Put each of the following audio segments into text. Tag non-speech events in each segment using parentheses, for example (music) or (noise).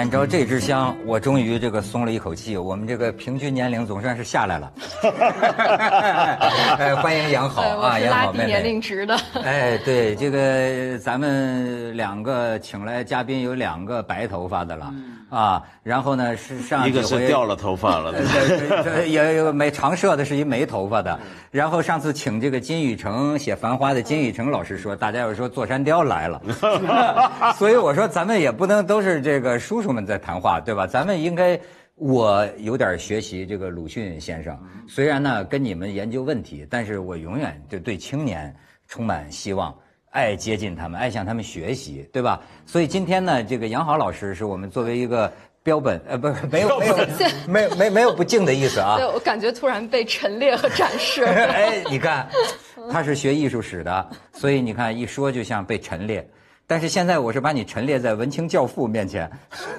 点着这支香，我终于这个松了一口气。我们这个平均年龄总算是下来了。哎，(laughs) 欢迎杨好啊，杨好妹妹。年龄值的。哎，对，这个咱们两个请来嘉宾有两个白头发的了。啊，然后呢是上一个是掉了头发了，(laughs) 也有没常设的是一没头发的。然后上次请这个金宇成写《繁花》的金宇成老师说，大家要说座山雕来了，(laughs) 所以我说咱们也不能都是这个叔叔们在谈话，对吧？咱们应该我有点学习这个鲁迅先生，虽然呢跟你们研究问题，但是我永远就对青年充满希望。爱接近他们，爱向他们学习，对吧？所以今天呢，这个杨好老师是我们作为一个标本，呃，不是 (laughs) 没有没有没没没有不敬的意思啊。(laughs) 对，我感觉突然被陈列和展示。(laughs) 哎，你看，他是学艺术史的，所以你看一说就像被陈列。但是现在我是把你陈列在文青教父面前，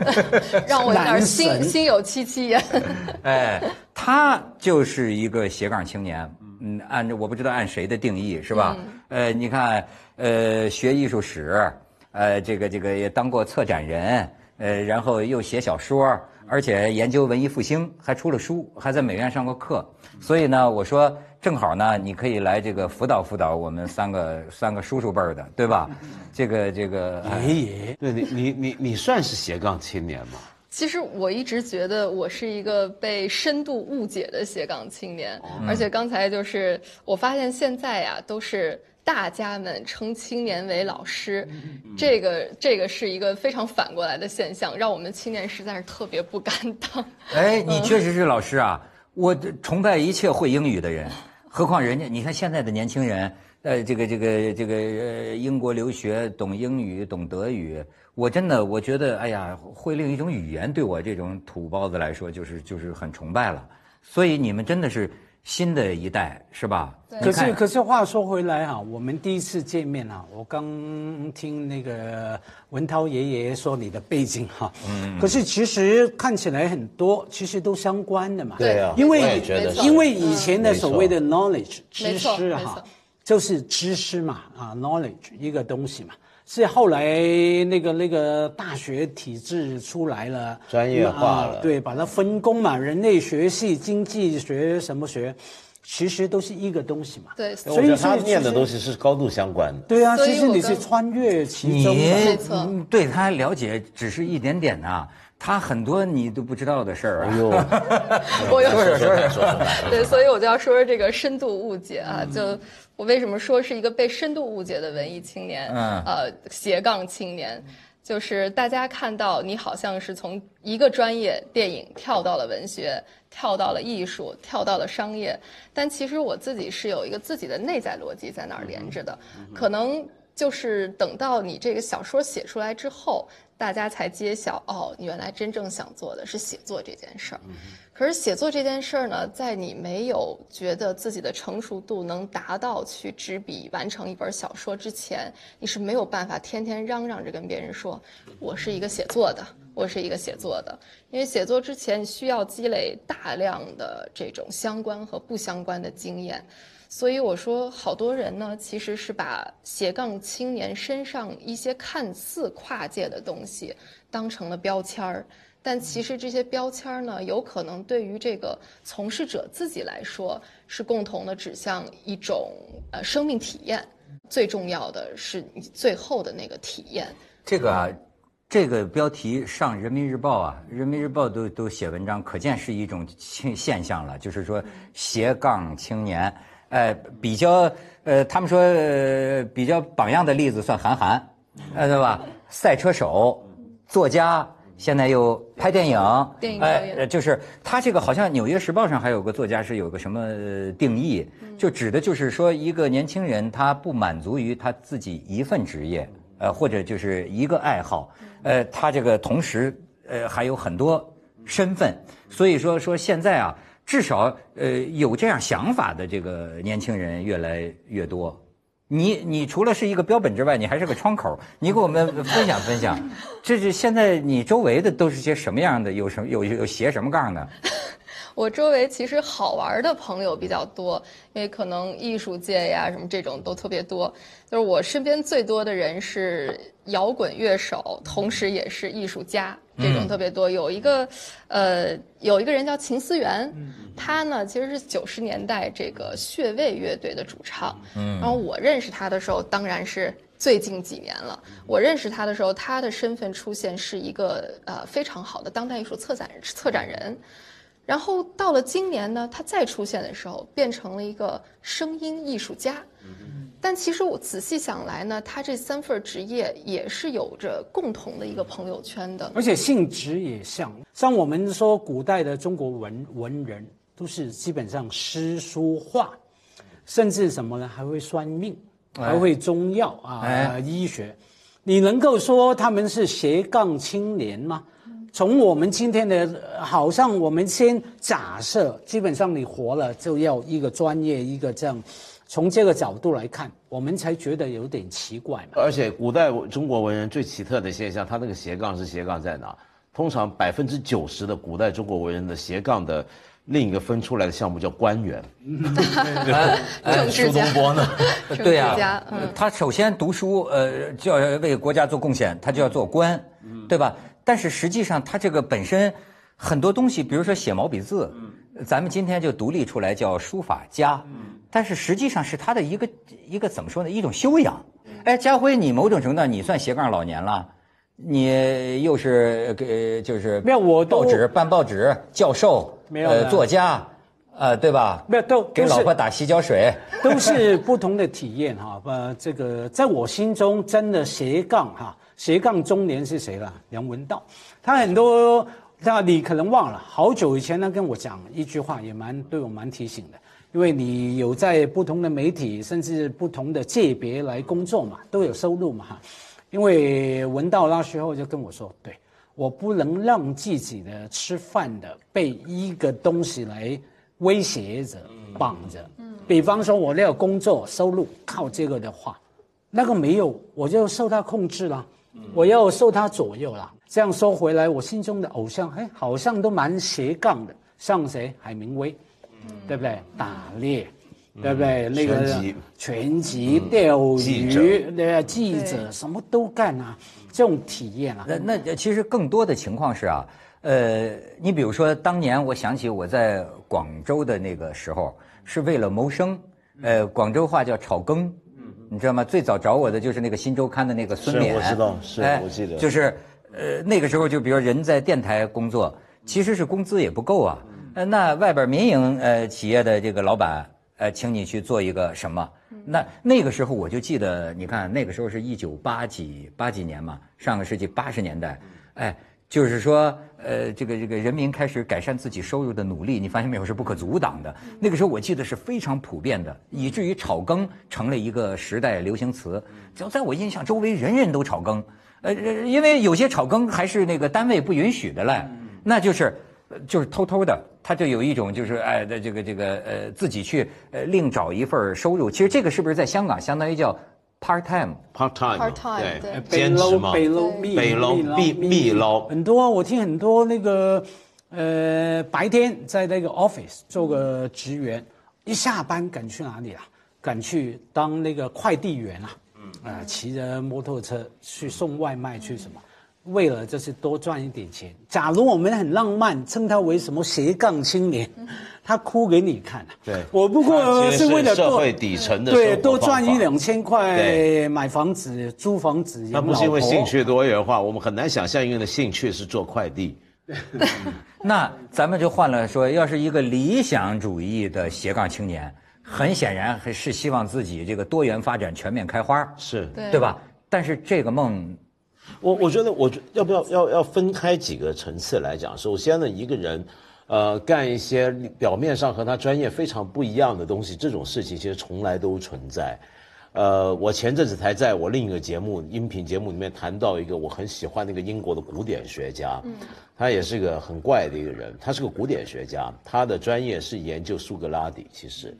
(laughs) 让我有点心心有戚戚焉。(laughs) 哎，他就是一个斜杠青年，嗯，按我不知道按谁的定义是吧？呃，你看。呃，学艺术史，呃，这个这个也当过策展人，呃，然后又写小说，而且研究文艺复兴，还出了书，还在美院上过课。所以呢，我说正好呢，你可以来这个辅导辅导我们三个三个叔叔辈儿的，对吧？这个这个爷爷，对你你你你算是斜杠青年吗？其实我一直觉得我是一个被深度误解的斜杠青年，而且刚才就是我发现现在呀都是。大家们称青年为老师，这个这个是一个非常反过来的现象，让我们青年实在是特别不敢当。哎，你确实是老师啊！我崇拜一切会英语的人，何况人家，你看现在的年轻人，呃，这个这个这个呃，英国留学，懂英语，懂德语，我真的我觉得，哎呀，会另一种语言，对我这种土包子来说，就是就是很崇拜了。所以你们真的是。新的一代是吧？可是可是话说回来哈，我们第一次见面啊，我刚听那个文涛爷爷说你的背景哈，嗯，可是其实看起来很多，其实都相关的嘛。对啊，因为因为以前的所谓的 knowledge 知识哈，就是知识嘛啊，knowledge 一个东西嘛。是后来那个那个大学体制出来了，专业化了，对，把它分工嘛，人类学系、经济学什么学，其实都是一个东西嘛。对，所以他念的东西是高度相关的。对啊，其实你是穿越其中，没错。对他了解只是一点点呐，他很多你都不知道的事儿啊。(laughs) 我说说说说。(laughs) 对，所以我就要说说这个深度误解啊，就。我为什么说是一个被深度误解的文艺青年？嗯，呃，斜杠青年，就是大家看到你好像是从一个专业电影跳到了文学，跳到了艺术，跳到了商业，但其实我自己是有一个自己的内在逻辑在那儿连着的。可能就是等到你这个小说写出来之后，大家才揭晓，哦，你原来真正想做的是写作这件事儿。可是写作这件事儿呢，在你没有觉得自己的成熟度能达到去执笔完成一本小说之前，你是没有办法天天嚷嚷着跟别人说，我是一个写作的，我是一个写作的。因为写作之前需要积累大量的这种相关和不相关的经验，所以我说，好多人呢其实是把斜杠青年身上一些看似跨界的东西当成了标签儿。但其实这些标签呢，有可能对于这个从事者自己来说，是共同的指向一种呃生命体验。最重要的是你最后的那个体验。这个啊，这个标题上《人民日报》啊，《人民日报》都都写文章，可见是一种现现象了。就是说斜杠青年，呃，比较呃，他们说呃比较榜样的例子算韩寒，呃，对吧？赛车手，作家。现在又拍电影，哎，就是他这个好像《纽约时报》上还有个作家是有个什么定义，就指的就是说一个年轻人他不满足于他自己一份职业，呃，或者就是一个爱好，呃，他这个同时呃还有很多身份，所以说说现在啊，至少呃有这样想法的这个年轻人越来越多。你你除了是一个标本之外，你还是个窗口。你给我们分享分享，这是现在你周围的都是些什么样的？有什么有有斜什么杠的？我周围其实好玩的朋友比较多，因为可能艺术界呀什么这种都特别多。就是我身边最多的人是摇滚乐手，同时也是艺术家，这种特别多。有一个，呃，有一个人叫秦思源，他呢其实是九十年代这个穴位乐队的主唱。然后我认识他的时候，当然是。最近几年了，我认识他的时候，他的身份出现是一个呃非常好的当代艺术策展策展人，然后到了今年呢，他再出现的时候，变成了一个声音艺术家。但其实我仔细想来呢，他这三份职业也是有着共同的一个朋友圈的，而且性质也像。像我们说古代的中国文文人，都是基本上诗书画，甚至什么呢，还会算命。还会中药啊，医学，你能够说他们是斜杠青年吗？从我们今天的，好像我们先假设，基本上你活了就要一个专业，一个这样，从这个角度来看，我们才觉得有点奇怪。而且古代中国文人最奇特的现象，他那个斜杠是斜杠在哪？通常百分之九十的古代中国文人的斜杠的。另一个分出来的项目叫官员，苏东坡呢？对呀，他首先读书，呃，就要为国家做贡献，他就要做官，对吧？但是实际上，他这个本身很多东西，比如说写毛笔字，咱们今天就独立出来叫书法家，但是实际上是他的一个一个怎么说呢？一种修养。哎，家辉，你某种程度你算斜杠老年了。你又是给就是没有我报纸办报纸教授没有作家，呃对吧？没有都给老婆打洗脚水，(laughs) 都是不同的体验哈。呃，这个在我心中真的斜杠哈，斜杠中年是谁了？梁文道，他很多那你可能忘了，好久以前他跟我讲一句话，也蛮对我蛮提醒的，因为你有在不同的媒体甚至不同的界别来工作嘛，都有收入嘛哈。因为文道那时候就跟我说，对我不能让自己的吃饭的被一个东西来威胁着、绑着。嗯，比方说我那个工作收入靠这个的话，那个没有我就受他控制了，我要受他左右了。这样说回来，我心中的偶像，哎，好像都蛮斜杠的，像谁？海明威，对不对？打猎。对不对？那个拳击、钓鱼，那记者什么都干啊，这种体验啊。那那其实更多的情况是啊，呃，你比如说当年，我想起我在广州的那个时候，是为了谋生，呃，广州话叫炒羹，你知道吗？最早找我的就是那个《新周刊》的那个孙冕，我知道，是我记得，就是呃那个时候就比如人在电台工作，其实是工资也不够啊，呃，那外边民营呃企业的这个老板。呃，请你去做一个什么？那那个时候我就记得，你看那个时候是一九八几八几年嘛，上个世纪八十年代，哎，就是说，呃，这个这个人民开始改善自己收入的努力，你发现没有是不可阻挡的。那个时候我记得是非常普遍的，以至于炒更成了一个时代流行词。只要在我印象周围，人人都炒更，呃，因为有些炒更还是那个单位不允许的嘞，那就是。就是偷偷的，他就有一种就是哎的这个这个呃自己去呃另找一份收入。其实这个是不是在香港相当于叫 part time？part time，对，兼职嘛，北捞北捞密密捞。很多我听很多那个呃白天在那个 office 做个职员，一下班赶去哪里啊？赶去当那个快递员啊？嗯，啊，骑着摩托车去送外卖去什么？为了就是多赚一点钱。假如我们很浪漫，称他为什么斜杠青年，他哭给你看。对，我不过是为了社会底层的对多赚一两千块，买房子、租房子。那不是因为兴趣多元化，我们很难想象一个人的兴趣是做快递。(laughs) 那咱们就换了说，要是一个理想主义的斜杠青年，很显然还是希望自己这个多元发展、全面开花，是对吧？但是这个梦。我我觉得，我要不要要要分开几个层次来讲？首先呢，一个人，呃，干一些表面上和他专业非常不一样的东西，这种事情其实从来都存在。呃，我前阵子才在我另一个节目音频节目里面谈到一个我很喜欢那个英国的古典学家，嗯他也是个很怪的一个人，他是个古典学家，他的专业是研究苏格拉底，其实，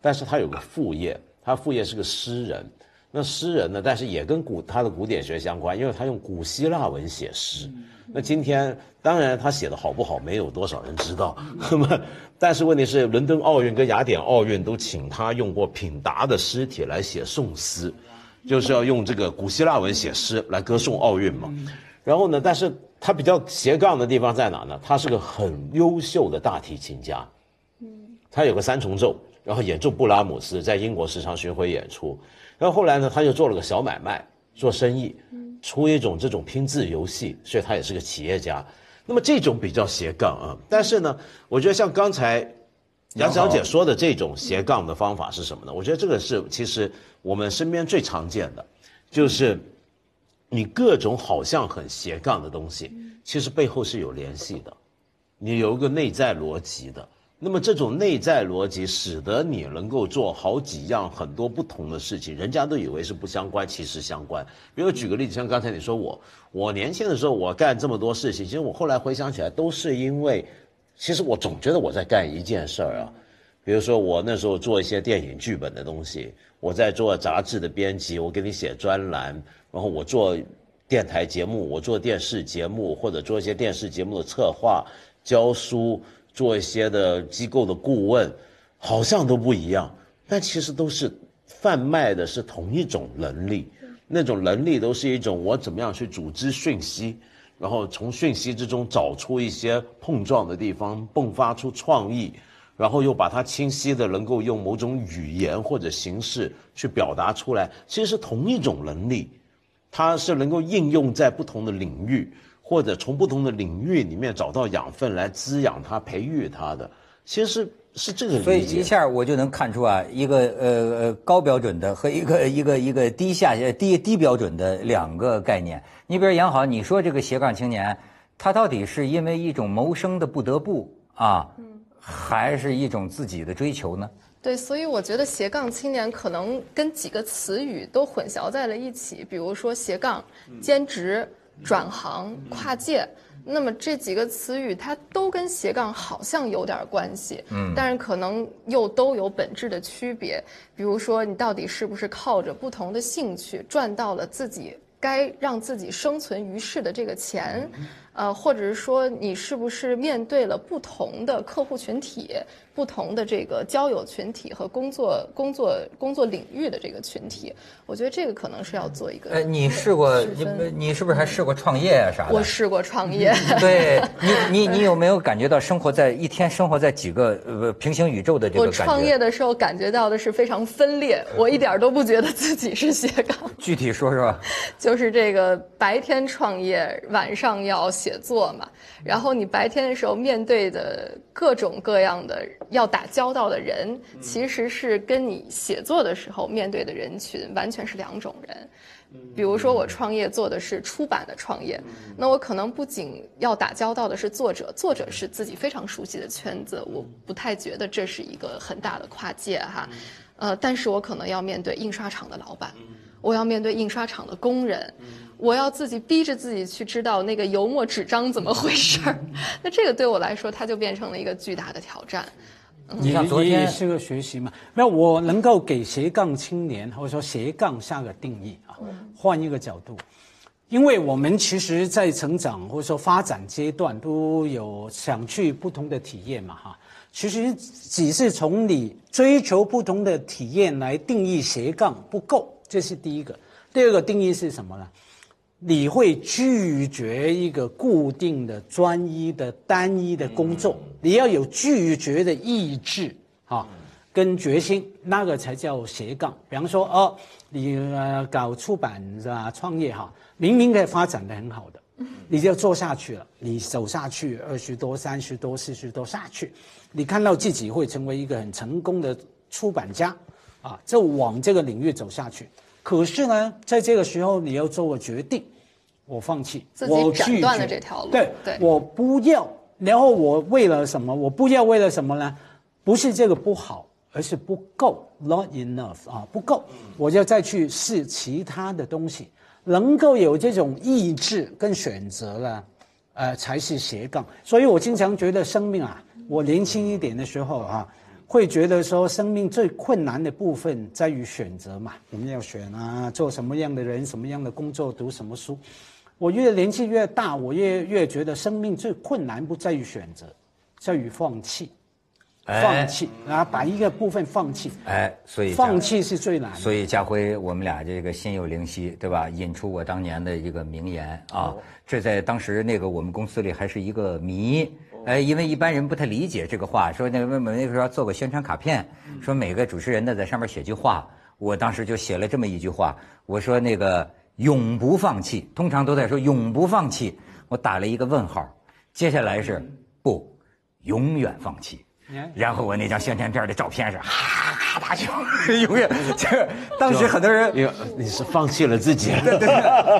但是他有个副业，他副业是个诗人。那诗人呢？但是也跟古他的古典学相关，因为他用古希腊文写诗。那今天当然他写的好不好，没有多少人知道。(laughs) 那么，但是问题是，伦敦奥运跟雅典奥运都请他用过品达的诗体来写颂诗，就是要用这个古希腊文写诗来歌颂奥运嘛。然后呢，但是他比较斜杠的地方在哪呢？他是个很优秀的大提琴家。嗯，他有个三重奏，然后演奏布拉姆斯，在英国时常巡回演出。然后后来呢，他就做了个小买卖，做生意，出一种这种拼字游戏，所以他也是个企业家。那么这种比较斜杠啊，但是呢，我觉得像刚才杨小姐说的这种斜杠的方法是什么呢？我觉得这个是其实我们身边最常见的，就是你各种好像很斜杠的东西，其实背后是有联系的，你有一个内在逻辑的。那么这种内在逻辑使得你能够做好几样很多不同的事情，人家都以为是不相关，其实相关。比如举个例子，像刚才你说我，我年轻的时候我干这么多事情，其实我后来回想起来都是因为，其实我总觉得我在干一件事儿啊。比如说我那时候做一些电影剧本的东西，我在做杂志的编辑，我给你写专栏，然后我做电台节目，我做电视节目或者做一些电视节目的策划、教书。做一些的机构的顾问，好像都不一样，但其实都是贩卖的是同一种能力，那种能力都是一种我怎么样去组织讯息，然后从讯息之中找出一些碰撞的地方，迸发出创意，然后又把它清晰的能够用某种语言或者形式去表达出来，其实是同一种能力，它是能够应用在不同的领域。或者从不同的领域里面找到养分来滋养它、培育它的，其实是是这个。所以一下我就能看出啊，一个呃呃高标准的和一个一个一个低下低低标准的两个概念。你比如杨好，你说这个斜杠青年，他到底是因为一种谋生的不得不啊，还是一种自己的追求呢？对，所以我觉得斜杠青年可能跟几个词语都混淆在了一起，比如说斜杠、兼职。转行、跨界，那么这几个词语它都跟斜杠好像有点关系，嗯，但是可能又都有本质的区别。比如说，你到底是不是靠着不同的兴趣赚到了自己该让自己生存于世的这个钱？呃，或者是说你是不是面对了不同的客户群体、不同的这个交友群体和工作工作工作领域的这个群体？我觉得这个可能是要做一个。呃，你试过你你是不是还试过创业啊啥的？我试过创业。对你你你有没有感觉到生活在一天生活在几个呃平行宇宙的这个感觉？我创业的时候感觉到的是非常分裂，我一点都不觉得自己是斜杠。具体说说。(laughs) 就是这个白天创业，晚上要。写作嘛，然后你白天的时候面对的各种各样的要打交道的人，其实是跟你写作的时候面对的人群完全是两种人。比如说我创业做的是出版的创业，那我可能不仅要打交道的是作者，作者是自己非常熟悉的圈子，我不太觉得这是一个很大的跨界哈。呃，但是我可能要面对印刷厂的老板，我要面对印刷厂的工人。我要自己逼着自己去知道那个油墨纸张怎么回事儿，(laughs) 那这个对我来说，它就变成了一个巨大的挑战。你像昨天是个学习嘛？没有，我能够给斜杠青年或者说斜杠下个定义啊，换一个角度，因为我们其实，在成长或者说发展阶段都有想去不同的体验嘛，哈。其实只是从你追求不同的体验来定义斜杠不够，这是第一个。第二个定义是什么呢？你会拒绝一个固定的、专一的、单一的工作，你要有拒绝的意志啊，跟决心，那个才叫斜杠。比方说，哦，你搞出版是吧？创业哈，明明可以发展的很好的，你就做下去了，你走下去二十多、三十多、四十多下去，你看到自己会成为一个很成功的出版家，啊，就往这个领域走下去。可是呢，在这个时候你要做个决定，我放弃，我斩断了这条路。对，我不要。然后我为了什么？我不要为了什么呢？不是这个不好，而是不够，not enough 啊，不够。我就再去试其他的东西，能够有这种意志跟选择了，呃，才是斜杠。所以我经常觉得生命啊，我年轻一点的时候啊。会觉得说，生命最困难的部分在于选择嘛，我们要选啊，做什么样的人，什么样的工作，读什么书。我越年纪越大，我越越觉得生命最困难不在于选择，在于放弃。放弃啊，把一个部分放弃。哎，所以放弃是最难。所以家辉，我们俩这个心有灵犀，对吧？引出我当年的一个名言啊，这在当时那个我们公司里还是一个谜。哎，因为一般人不太理解这个话，说那个那个时候做个宣传卡片，说每个主持人呢在上面写句话。我当时就写了这么一句话，我说那个永不放弃，通常都在说永不放弃，我打了一个问号，接下来是不永远放弃。然后我那张宣传片的照片是哈咔大笑，(laughs) 永远这当时很多人，你是放弃了自己。对对，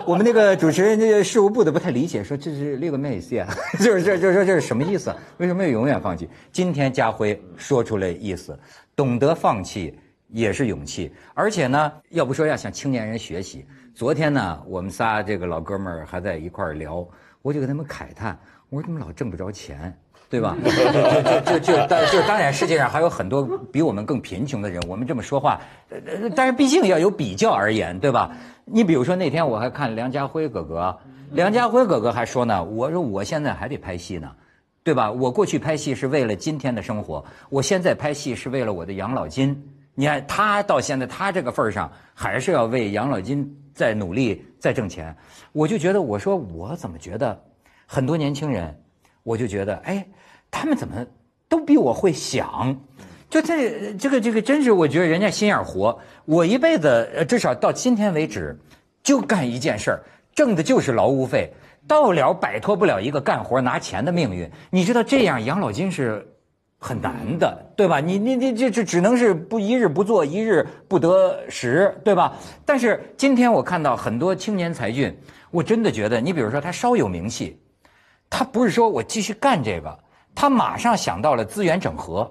我们那个主持人那个事务部的不太理解，说这是六个咩意思啊？就是这就说这是什么意思？为什么要永远放弃？今天家辉说出来意思，懂得放弃也是勇气，而且呢，要不说要向青年人学习。昨天呢，我们仨这个老哥们儿还在一块儿聊，我就跟他们慨叹，我说他们老挣不着钱。对吧？就就就当就当然，世界上还有很多比我们更贫穷的人。我们这么说话，但是毕竟要有比较而言，对吧？你比如说那天我还看梁家辉哥哥，梁家辉哥哥还说呢，我说我现在还得拍戏呢，对吧？我过去拍戏是为了今天的生活，我现在拍戏是为了我的养老金。你看他到现在他这个份儿上，还是要为养老金在努力在挣钱。我就觉得，我说我怎么觉得很多年轻人。我就觉得，哎，他们怎么都比我会想，就这这个这个，真是我觉得人家心眼活。我一辈子至少到今天为止，就干一件事儿，挣的就是劳务费，到了摆脱不了一个干活拿钱的命运。你知道这样养老金是很难的，对吧？你你你这这只能是不一日不做一日不得食，对吧？但是今天我看到很多青年才俊，我真的觉得，你比如说他稍有名气。他不是说我继续干这个，他马上想到了资源整合，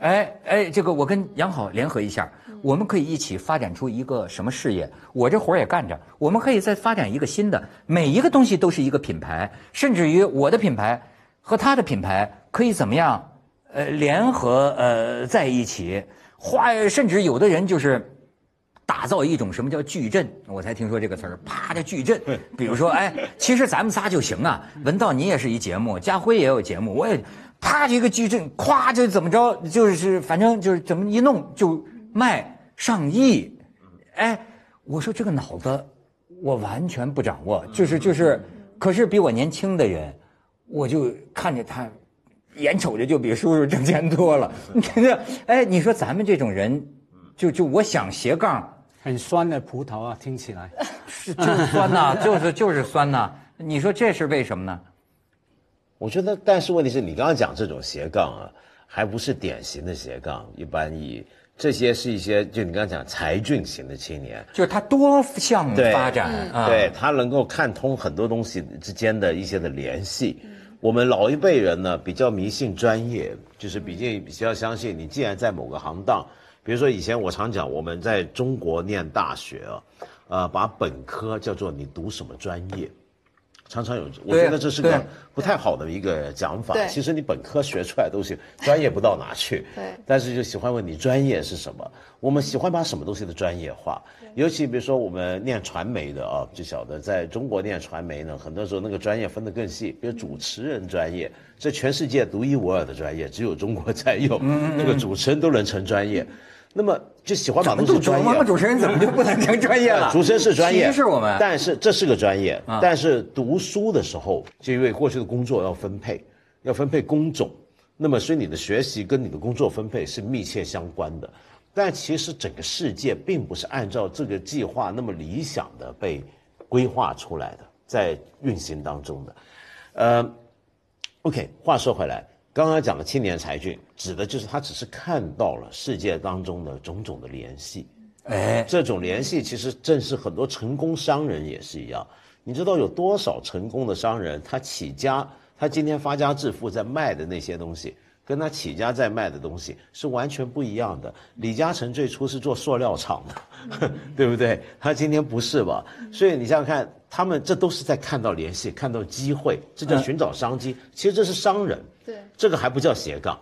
哎哎，这个我跟杨好联合一下，我们可以一起发展出一个什么事业？我这活也干着，我们可以再发展一个新的，每一个东西都是一个品牌，甚至于我的品牌和他的品牌可以怎么样？呃，联合呃在一起，花甚至有的人就是。打造一种什么叫矩阵？我才听说这个词儿，啪的矩阵。比如说，哎，其实咱们仨就行啊。(laughs) 文道你也是一节目，家辉也有节目，我也，啪一个矩阵，咵就怎么着，就是反正就是怎么一弄就卖上亿。哎，我说这个脑子我完全不掌握，就是就是，可是比我年轻的人，我就看着他，眼瞅着就比叔叔挣钱多了。你看这，(laughs) 哎，你说咱们这种人，就就我想斜杠。很酸的葡萄啊，听起来是就是酸呐，(laughs) 就是就是酸呐。你说这是为什么呢？我觉得，但是问题是你刚刚讲这种斜杠啊，还不是典型的斜杠。一般以这些是一些，就你刚刚讲才俊型的青年，就是他多项发展，对他能够看通很多东西之间的一些的联系。我们老一辈人呢，比较迷信专业，就是比较比较相信你，既然在某个行当。比如说，以前我常讲，我们在中国念大学啊，呃，把本科叫做你读什么专业，常常有，我觉得这是个不太好的一个讲法。其实你本科学出来东西，专业不到哪去。对。但是就喜欢问你专业是什么？我们喜欢把什么东西的专业化，尤其比如说我们念传媒的啊，就晓得在中国念传媒呢，很多时候那个专业分得更细。比如主持人专业，这全世界独一无二的专业，只有中国才有，那个主持人都能成专业。那么就喜欢把东西专业，主持人怎么就不能成专业了？(laughs) 主持人是专业，是我们，但是这是个专业。但是读书的时候，就因为过去的工作要分配，要分配工种，那么所以你的学习跟你的工作分配是密切相关的。但其实整个世界并不是按照这个计划那么理想的被规划出来的，在运行当中的。呃，OK，话说回来。刚刚讲了青年才俊，指的就是他只是看到了世界当中的种种的联系，哎，这种联系其实正是很多成功商人也是一样。你知道有多少成功的商人，他起家，他今天发家致富在卖的那些东西，跟他起家在卖的东西是完全不一样的。李嘉诚最初是做塑料厂的，(laughs) 对不对？他今天不是吧？所以你想想看，他们这都是在看到联系，看到机会，这叫寻找商机。其实这是商人。对，这个还不叫斜杠，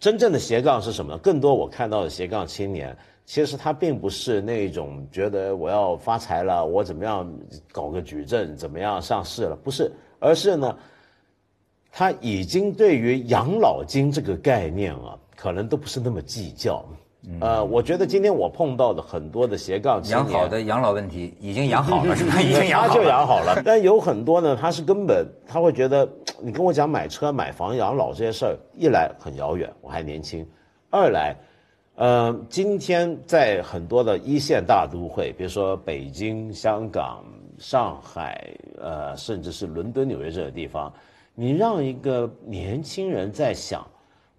真正的斜杠是什么？更多我看到的斜杠青年，其实他并不是那种觉得我要发财了，我怎么样搞个矩阵，怎么样上市了，不是，而是呢，他已经对于养老金这个概念啊，可能都不是那么计较。呃，我觉得今天我碰到的很多的斜杠青年，养好的养老问题已经养好了，是吧？(laughs) 已经养好了，他就养好了。但有很多呢，他是根本他会觉得，你跟我讲买车、买房、养老这些事儿，一来很遥远，我还年轻；二来，呃，今天在很多的一线大都会，比如说北京、香港、上海，呃，甚至是伦敦、纽约这个地方，你让一个年轻人在想。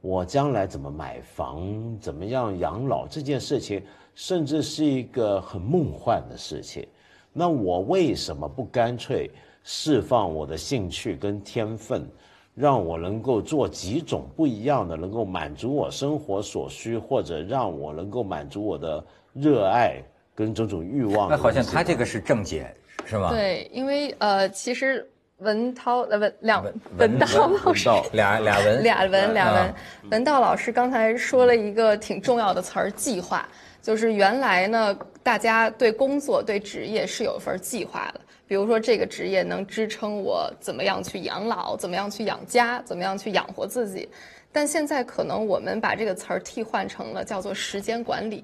我将来怎么买房，怎么样养老这件事情，甚至是一个很梦幻的事情。那我为什么不干脆释放我的兴趣跟天分，让我能够做几种不一样的，能够满足我生活所需，或者让我能够满足我的热爱跟种种欲望？那好像他这个是正解，是吗？对，因为呃，其实。文涛呃文两文道老师俩俩文 (laughs) 俩文俩文文道老师刚才说了一个挺重要的词儿计划，就是原来呢大家对工作对职业是有一份计划的，比如说这个职业能支撑我怎么样去养老，怎么样去养家，怎么样去养活自己。但现在可能我们把这个词儿替换成了叫做时间管理，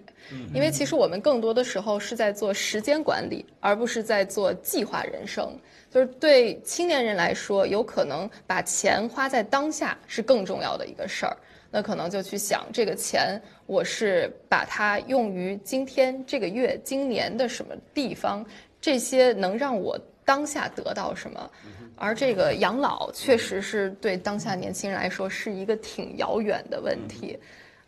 因为其实我们更多的时候是在做时间管理，而不是在做计划人生。就是对青年人来说，有可能把钱花在当下是更重要的一个事儿。那可能就去想这个钱，我是把它用于今天、这个月、今年的什么地方，这些能让我当下得到什么。而这个养老确实是对当下年轻人来说是一个挺遥远的问题，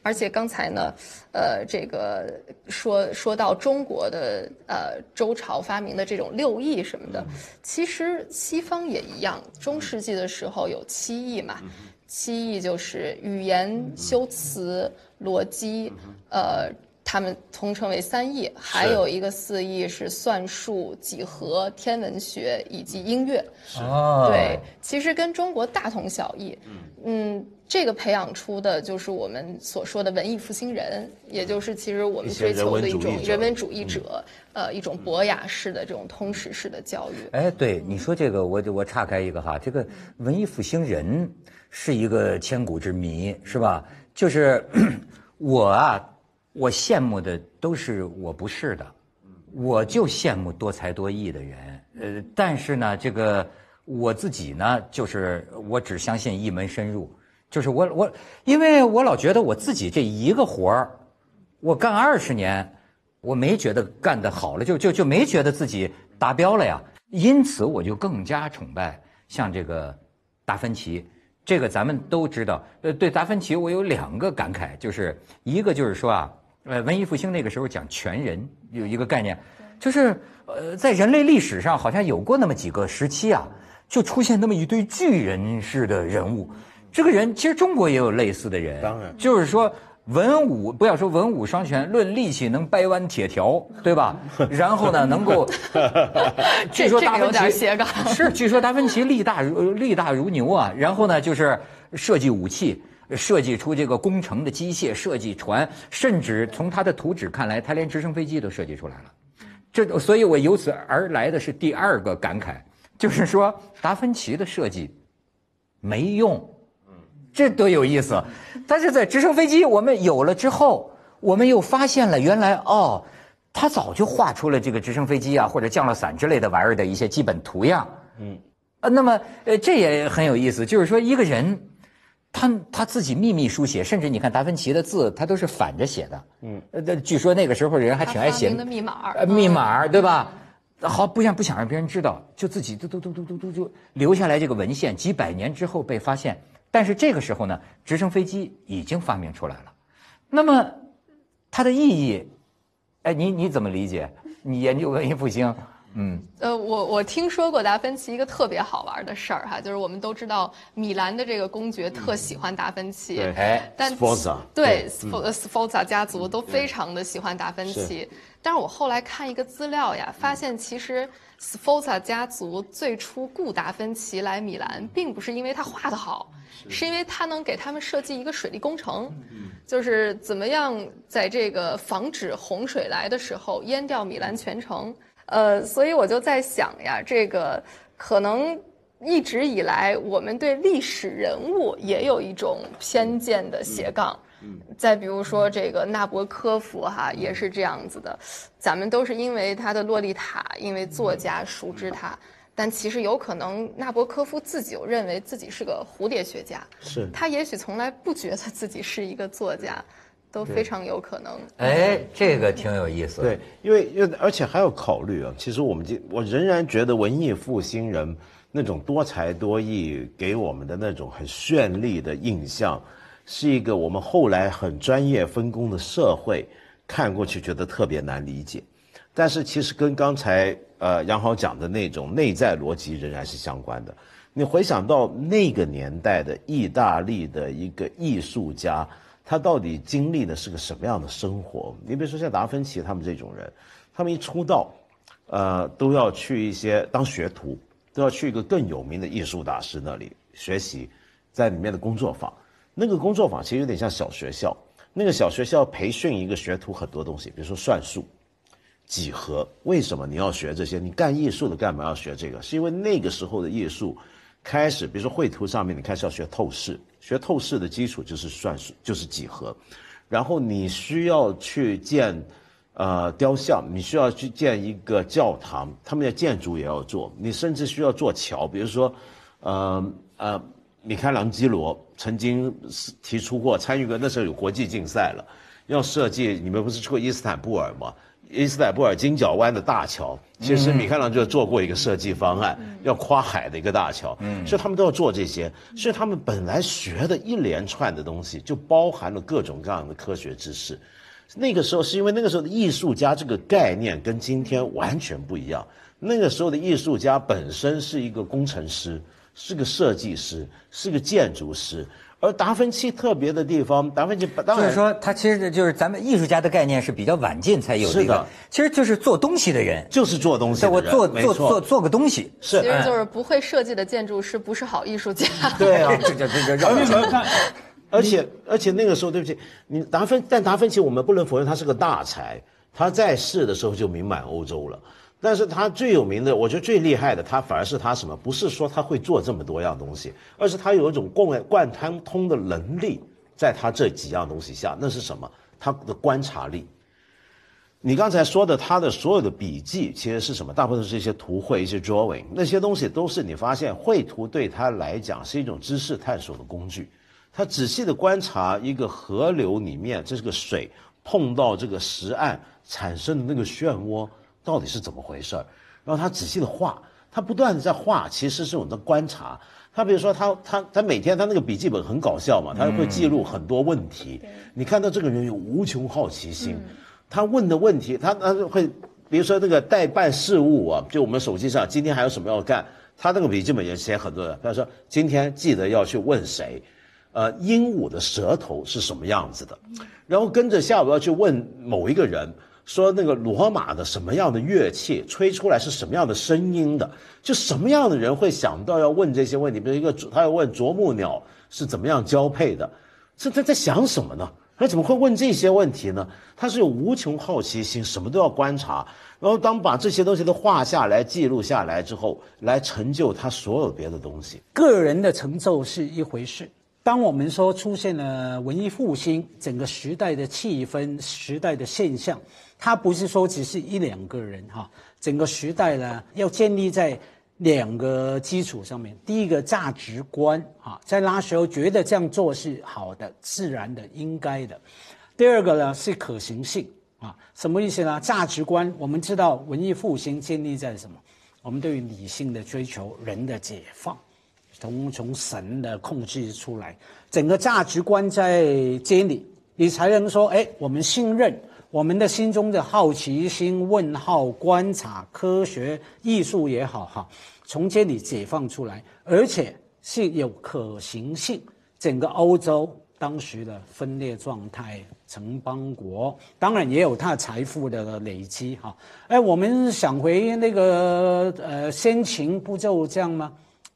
而且刚才呢，呃，这个说说到中国的呃周朝发明的这种六艺什么的，其实西方也一样，中世纪的时候有七艺嘛，七艺就是语言、修辞、逻辑，呃。他们统称为三艺，还有一个四艺是算术、几何、天文学以及音乐。哦，对，其实跟中国大同小异。嗯，这个培养出的就是我们所说的文艺复兴人，也就是其实我们追求的一种人文主义者，呃，一种博雅式的这种通识式的教育。哎，对，你说这个，我我岔开一个哈，这个文艺复兴人是一个千古之谜，是吧？就是 (clears throat) 我啊。我羡慕的都是我不是的，我就羡慕多才多艺的人。呃，但是呢，这个我自己呢，就是我只相信一门深入，就是我我，因为我老觉得我自己这一个活儿，我干二十年，我没觉得干得好了，就就就没觉得自己达标了呀。因此，我就更加崇拜像这个达芬奇。这个咱们都知道。呃，对达芬奇，我有两个感慨，就是一个就是说啊。呃，文艺复兴那个时候讲全人有一个概念，就是呃，在人类历史上好像有过那么几个时期啊，就出现那么一堆巨人式的人物。这个人其实中国也有类似的人，当然就是说文武不要说文武双全，论力气能掰弯铁条，对吧？然后呢，能够 (laughs) 据说达芬奇是据说达芬奇力大如力大如牛啊。然后呢，就是设计武器。设计出这个工程的机械，设计船，甚至从他的图纸看来，他连直升飞机都设计出来了。这，所以我由此而来的是第二个感慨，就是说达芬奇的设计没用，这多有意思。但是在直升飞机我们有了之后，我们又发现了原来哦，他早就画出了这个直升飞机啊或者降落伞之类的玩意儿的一些基本图样。嗯，呃，那么呃这也很有意思，就是说一个人。他他自己秘密书写，甚至你看达芬奇的字，他都是反着写的。嗯，呃，据说那个时候人还挺爱写密码，呃，密码对吧？好，不想不想让别人知道，就自己嘟嘟嘟嘟嘟嘟就留下来这个文献，几百年之后被发现。但是这个时候呢，直升飞机已经发明出来了。那么它的意义，哎，你你怎么理解？你研究文艺复兴？嗯，呃，我我听说过达芬奇一个特别好玩的事儿哈，就是我们都知道米兰的这个公爵特喜欢达芬奇，哎，对 s f o z a 家族都非常的喜欢达芬奇，但是我后来看一个资料呀，发现其实 Sforza 家族最初雇达芬奇来米兰，并不是因为他画的好。是因为他能给他们设计一个水利工程，就是怎么样在这个防止洪水来的时候淹掉米兰全城。呃，所以我就在想呀，这个可能一直以来我们对历史人物也有一种偏见的斜杠。嗯再比如说这个纳博科夫哈，也是这样子的，咱们都是因为他的《洛丽塔》，因为作家熟知他，但其实有可能纳博科夫自己就认为自己是个蝴蝶学家，是。他也许从来不觉得自己是一个作家，都非常有可能。哎，这个挺有意思。对，因为因为而且还要考虑啊，其实我们今我仍然觉得文艺复兴人那种多才多艺给我们的那种很绚丽的印象。是一个我们后来很专业分工的社会，看过去觉得特别难理解，但是其实跟刚才呃杨豪讲的那种内在逻辑仍然是相关的。你回想到那个年代的意大利的一个艺术家，他到底经历的是个什么样的生活？你比如说像达芬奇他们这种人，他们一出道，呃，都要去一些当学徒，都要去一个更有名的艺术大师那里学习，在里面的工作坊。那个工作坊其实有点像小学校，那个小学校培训一个学徒很多东西，比如说算术、几何。为什么你要学这些？你干艺术的干嘛要学这个？是因为那个时候的艺术开始，比如说绘图上面，你开始要学透视，学透视的基础就是算术，就是几何。然后你需要去建，呃，雕像，你需要去建一个教堂，他们的建筑也要做。你甚至需要做桥，比如说，呃呃。米开朗基罗曾经提出过，参与过那时候有国际竞赛了，要设计。你们不是去过伊斯坦布尔吗？伊斯坦布尔金角湾的大桥，其实米开朗基罗做过一个设计方案，要跨海的一个大桥。嗯，所以他们都要做这些。所以他们本来学的一连串的东西，就包含了各种各样的科学知识。那个时候是因为那个时候的艺术家这个概念跟今天完全不一样。那个时候的艺术家本身是一个工程师。是个设计师，是个建筑师，而达芬奇特别的地方，达芬奇当然就是说，他其实就是咱们艺术家的概念是比较晚近才有的，其实就是做东西的人，就是做东西的人，我做做做做个东西，是，其实就是不会设计的建筑师不是好艺术家，(laughs) 对啊，(laughs) 这这这这，(laughs) 而且而且那个时候，对不起，你达芬，但达芬奇我们不能否认他是个大才，他在世的时候就名满欧洲了。但是他最有名的，我觉得最厉害的，他反而是他什么？不是说他会做这么多样东西，而是他有一种贯贯通通的能力，在他这几样东西下，那是什么？他的观察力。你刚才说的他的所有的笔记，其实是什么？大部分是一些图绘、一些 drawing，那些东西都是你发现绘图对他来讲是一种知识探索的工具。他仔细的观察一个河流里面，这是个水碰到这个石岸产生的那个漩涡。到底是怎么回事儿？然后他仔细的画，他不断的在画，其实是我们的观察。他比如说，他他他每天他那个笔记本很搞笑嘛，他会记录很多问题。你看到这个人有无穷好奇心，他问的问题，他他会比如说那个代办事务啊，就我们手机上今天还有什么要干，他那个笔记本也写很多的。他说今天记得要去问谁，呃，鹦鹉的舌头是什么样子的，然后跟着下午要去问某一个人。说那个罗马的什么样的乐器吹出来是什么样的声音的？就什么样的人会想到要问这些问题？比如一个他要问啄木鸟是怎么样交配的，这他在想什么呢？他怎么会问这些问题呢？他是有无穷好奇心，什么都要观察。然后当把这些东西都画下来、记录下来之后，来成就他所有别的东西。个人的成就是一回事。当我们说出现了文艺复兴，整个时代的气氛、时代的现象。它不是说只是一两个人哈，整个时代呢要建立在两个基础上面。第一个价值观啊，在那时候觉得这样做是好的、自然的、应该的。第二个呢是可行性啊，什么意思呢？价值观我们知道文艺复兴建立在什么？我们对于理性的追求、人的解放，从从神的控制出来，整个价值观在建立，你才能说哎，我们信任。我们的心中的好奇心、问号、观察、科学、艺术也好，哈，从这里解放出来，而且是有可行性。整个欧洲当时的分裂状态、城邦国，当然也有它财富的累积，哈。哎，我们想回那个呃先秦不就这样吗？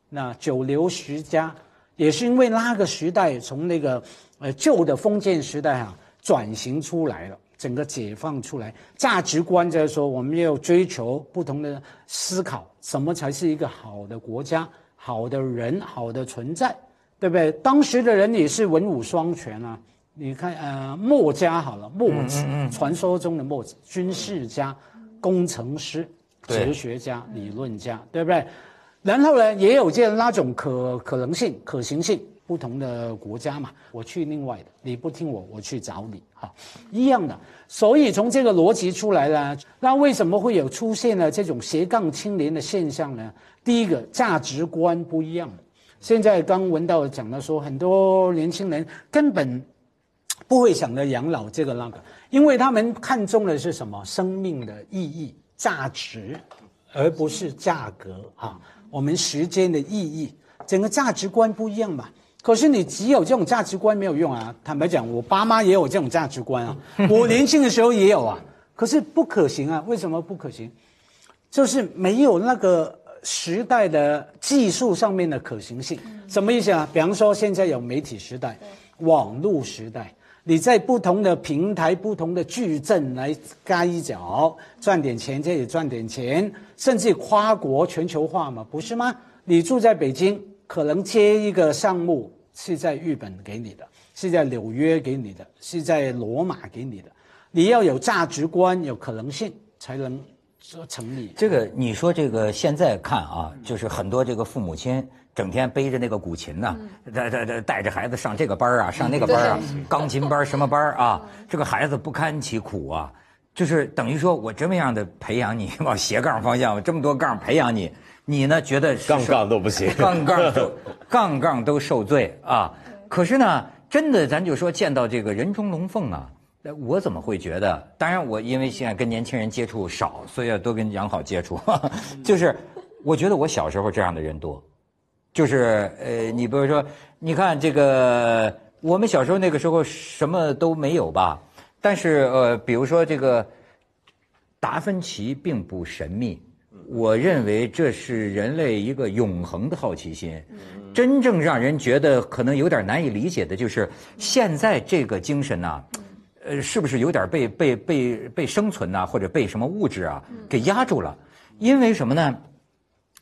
那九流十家。也是因为那个时代从那个呃旧的封建时代啊转型出来了，整个解放出来，价值观就是说我们要追求不同的思考，什么才是一个好的国家、好的人、好的存在，对不对？当时的人也是文武双全啊。你看，呃，墨家好了，墨子，传说中的墨子，军事家、工程师、哲学家、理论家，对不对？然后呢，也有这样那种可可能性、可行性，不同的国家嘛，我去另外的，你不听我，我去找你，哈，一样的。所以从这个逻辑出来了，那为什么会有出现了这种斜杠青年的现象呢？第一个，价值观不一样。现在刚文道讲到说，很多年轻人根本。不会想着养老这个那个，因为他们看重的是什么？生命的意义、价值，而不是价格啊。我们时间的意义，整个价值观不一样嘛。可是你只有这种价值观没有用啊。坦白讲，我爸妈也有这种价值观啊，(laughs) 我年轻的时候也有啊。可是不可行啊。为什么不可行？就是没有那个时代的技术上面的可行性。什么意思啊？比方说现在有媒体时代、网络时代。你在不同的平台、不同的矩阵来嘎一脚，赚点钱，这里赚点钱，甚至跨国全球化嘛，不是吗？你住在北京，可能接一个项目是在日本给你的，是在纽约给你的，是在罗马给你的，你要有价值观，有可能性才能说成立。这个你说这个现在看啊，就是很多这个父母亲。整天背着那个古琴呢，带带带带着孩子上这个班啊，上那个班啊，钢琴班什么班啊？这个孩子不堪其苦啊，就是等于说我这么样的培养你 (laughs) 往斜杠方向，这么多杠培养你，你呢觉得杠杠都不行，杠杠都 (laughs) 杠杠都受罪啊。可是呢，真的咱就说见到这个人中龙凤啊，我怎么会觉得？当然我因为现在跟年轻人接触少，所以要多跟杨好接触。(laughs) 就是我觉得我小时候这样的人多。就是呃，你比如说，你看这个，我们小时候那个时候什么都没有吧？但是呃，比如说这个达芬奇并不神秘，我认为这是人类一个永恒的好奇心。真正让人觉得可能有点难以理解的就是现在这个精神呐，呃，是不是有点被被被被生存呐，或者被什么物质啊给压住了？因为什么呢？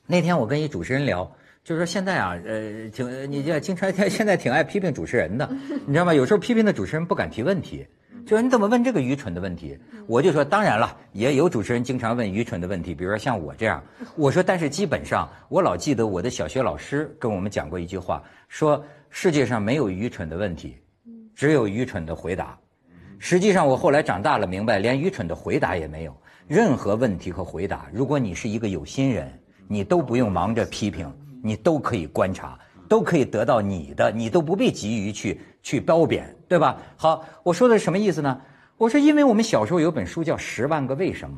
那天我跟一主持人聊。就是说现在啊，呃，挺你这经常现在挺爱批评主持人的，你知道吗？有时候批评的主持人不敢提问题，就说你怎么问这个愚蠢的问题？我就说当然了，也有主持人经常问愚蠢的问题，比如说像我这样。(laughs) 我说但是基本上，我老记得我的小学老师跟我们讲过一句话，说世界上没有愚蠢的问题，只有愚蠢的回答。实际上我后来长大了明白，连愚蠢的回答也没有。任何问题和回答，如果你是一个有心人，你都不用忙着批评。你都可以观察，都可以得到你的，你都不必急于去去褒贬，对吧？好，我说的是什么意思呢？我说，因为我们小时候有本书叫《十万个为什么》，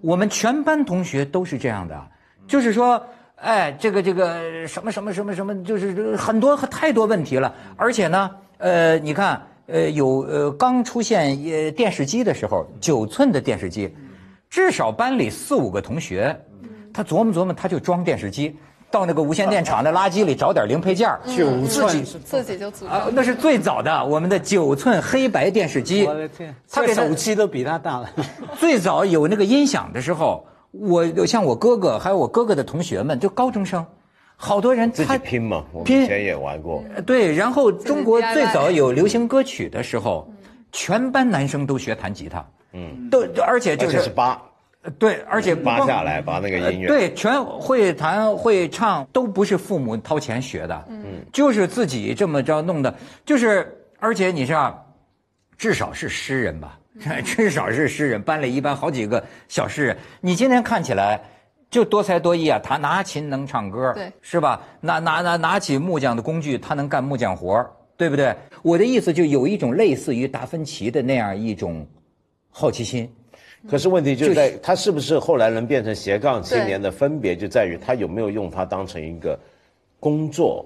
我们全班同学都是这样的，就是说，哎，这个这个什么什么什么什么，就是很多太多问题了，而且呢，呃，你看，呃，有呃刚出现呃电视机的时候，九寸的电视机，至少班里四五个同学，他琢磨琢磨，他就装电视机。到那个无线电厂的垃圾里找点零配件九寸自己就组啊，那是最早的我们的九寸黑白电视机。我的天，他给手机都比他大了。(laughs) 最早有那个音响的时候，我像我哥哥还有我哥哥的同学们，就高中生，好多人自己拼嘛，我以前也玩过。对，然后中国最早有流行歌曲的时候，全班男生都学弹吉他，嗯，都而且就是八。对，而且扒下来，把那个音乐对，全会弹会唱，都不是父母掏钱学的，嗯，就是自己这么着弄的，就是而且你像，至少是诗人吧，(laughs) 至少是诗人，班里一般好几个小诗人，你今天看起来就多才多艺啊，他拿琴能唱歌，对，是吧？拿拿拿拿起木匠的工具，他能干木匠活对不对？我的意思就有一种类似于达芬奇的那样一种好奇心。可是问题就在他是不是后来能变成斜杠青年的分别就在于他有没有用它当成一个工作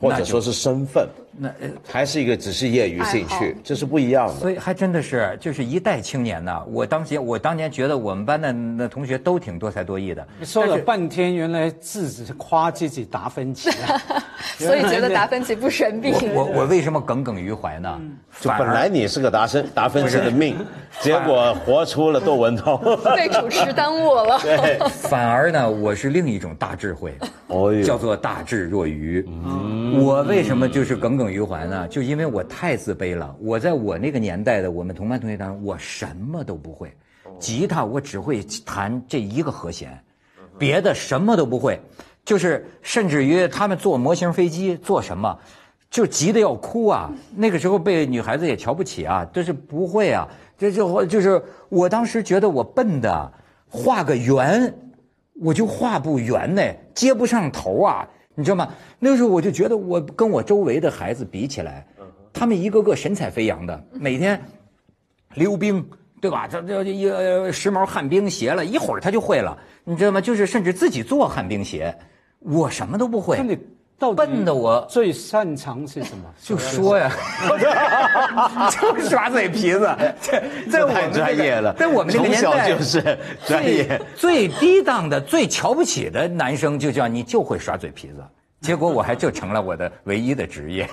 或者说是身份。那还是一个只是业余兴趣，这是不一样的。所以还真的是就是一代青年呢。我当时我当年觉得我们班的那同学都挺多才多艺的。说了半天，原来自己是夸自己达芬奇，(laughs) 所以觉得达芬奇不神秘。我我为什么耿耿于怀呢？就本来你是个达芬达芬奇的命，结果活出了窦文涛，(laughs) 被主持耽误了。对，反而呢，我是另一种大智慧，叫做大智若愚。我为什么就是耿耿于怀呢？就因为我太自卑了。我在我那个年代的我们同班同学当中，我什么都不会，吉他我只会弹这一个和弦，别的什么都不会。就是甚至于他们坐模型飞机做什么，就急得要哭啊。那个时候被女孩子也瞧不起啊，就是不会啊。这就就是我当时觉得我笨的，画个圆，我就画不圆呢，接不上头啊。你知道吗？那时候我就觉得我跟我周围的孩子比起来，他们一个个神采飞扬的，每天溜冰，对吧？这这一时髦旱冰鞋了一会儿他就会了，你知道吗？就是甚至自己做旱冰鞋，我什么都不会。笨的我最擅长是什么？(laughs) 就说呀，(laughs) 就耍嘴皮子。(laughs) 这这太专业了，在我们这个年代就是专业。最低档的、最瞧不起的男生，就叫你就会耍嘴皮子。结果我还就成了我的唯一的职业。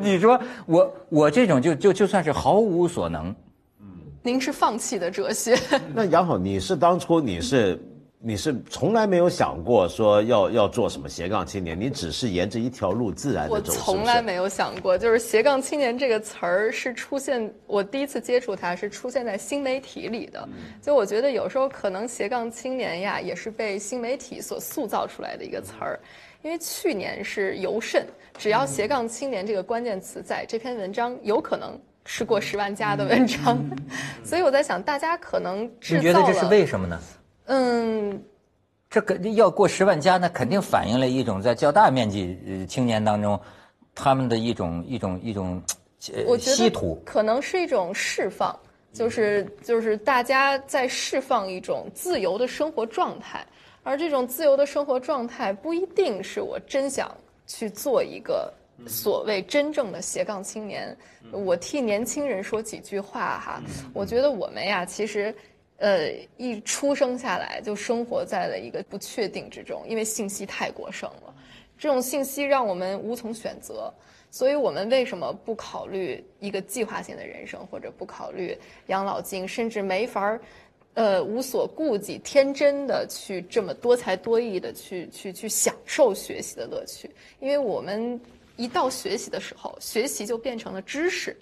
你说我我这种就就就算是毫无所能。嗯，您是放弃的哲学。那杨好，你是当初你是。你是从来没有想过说要要做什么斜杠青年，你只是沿着一条路自然的走。我从来没有想过，就是斜杠青年这个词儿是出现，我第一次接触它是出现在新媒体里的。就我觉得有时候可能斜杠青年呀，也是被新媒体所塑造出来的一个词儿。因为去年是尤甚，只要斜杠青年这个关键词在这篇文章，有可能是过十万加的文章。(laughs) 所以我在想，大家可能你觉得这是为什么呢？嗯，这个要过十万加，那肯定反映了一种在较大面积青年当中，他们的一种一种一种，呃，稀土，可能是一种释放，就是就是大家在释放一种自由的生活状态，而这种自由的生活状态不一定是我真想去做一个所谓真正的斜杠青年。我替年轻人说几句话哈，我觉得我们呀，其实。呃，一出生下来就生活在了一个不确定之中，因为信息太过剩了，这种信息让我们无从选择，所以我们为什么不考虑一个计划性的人生，或者不考虑养老金，甚至没法儿，呃，无所顾忌、天真的去这么多才多艺的去去去享受学习的乐趣？因为我们一到学习的时候，学习就变成了知识，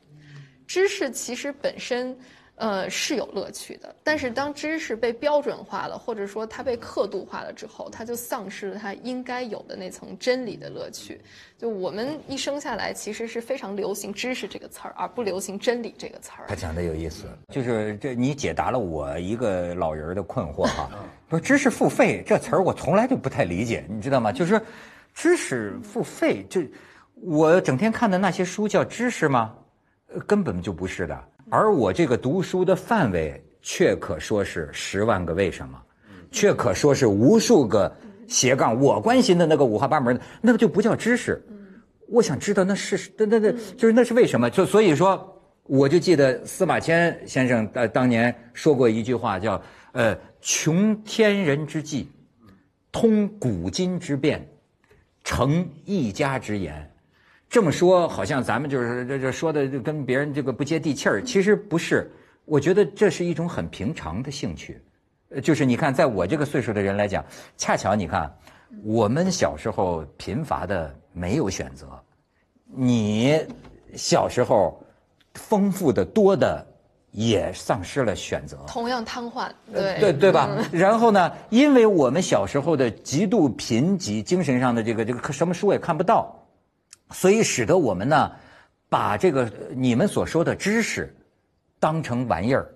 知识其实本身。呃，是有乐趣的，但是当知识被标准化了，或者说它被刻度化了之后，它就丧失了它应该有的那层真理的乐趣。就我们一生下来，其实是非常流行“知识”这个词儿，而不流行“真理”这个词儿。他讲的有意思，就是这你解答了我一个老人的困惑哈。不是“知识付费”这词儿，我从来就不太理解，你知道吗？就是“知识付费”，就我整天看的那些书叫知识吗？根本就不是的。而我这个读书的范围，却可说是十万个为什么，却可说是无数个斜杠。我关心的那个五花八门的，那个就不叫知识。我想知道那是那那那，就是那是为什么？就所以说，我就记得司马迁先生呃当年说过一句话，叫呃穷天人之际，通古今之变，成一家之言。这么说好像咱们就是这这说的跟别人这个不接地气儿，其实不是。我觉得这是一种很平常的兴趣，呃就是你看，在我这个岁数的人来讲，恰巧你看，我们小时候贫乏的没有选择，你小时候丰富的多的也丧失了选择，同样瘫痪，对对对吧？然后呢，因为我们小时候的极度贫瘠，精神上的这个这个什么书也看不到。所以使得我们呢，把这个你们所说的知识，当成玩意儿，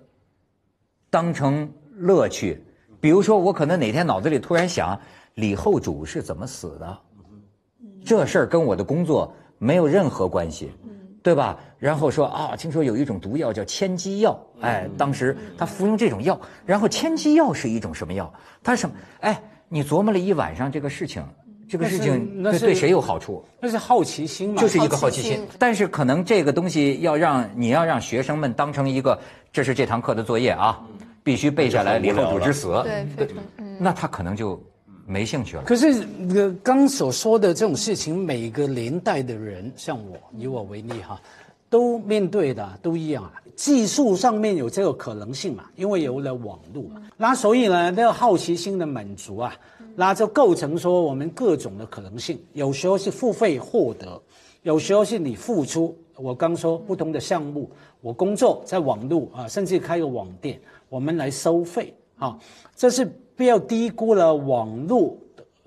当成乐趣。比如说，我可能哪天脑子里突然想，李后主是怎么死的？这事儿跟我的工作没有任何关系，对吧？然后说啊，听说有一种毒药叫千机药，哎，当时他服用这种药，然后千机药是一种什么药？它什么？哎，你琢磨了一晚上这个事情。这个事情对对谁有好处？那是好奇心嘛，就是一个好奇心。但是可能这个东西要让你要让学生们当成一个，这是这堂课的作业啊，必须背下来李后主之死。对，那他可能就没兴趣了。可是刚所说的这种事情，每个年代的人，像我以我为例哈，都面对的都一样啊。技术上面有这个可能性嘛？因为有了网络嘛，那所以呢，那个好奇心的满足啊。那就构成说我们各种的可能性，有时候是付费获得，有时候是你付出。我刚说不同的项目，我工作在网络啊，甚至开个网店，我们来收费啊，这是不要低估了网络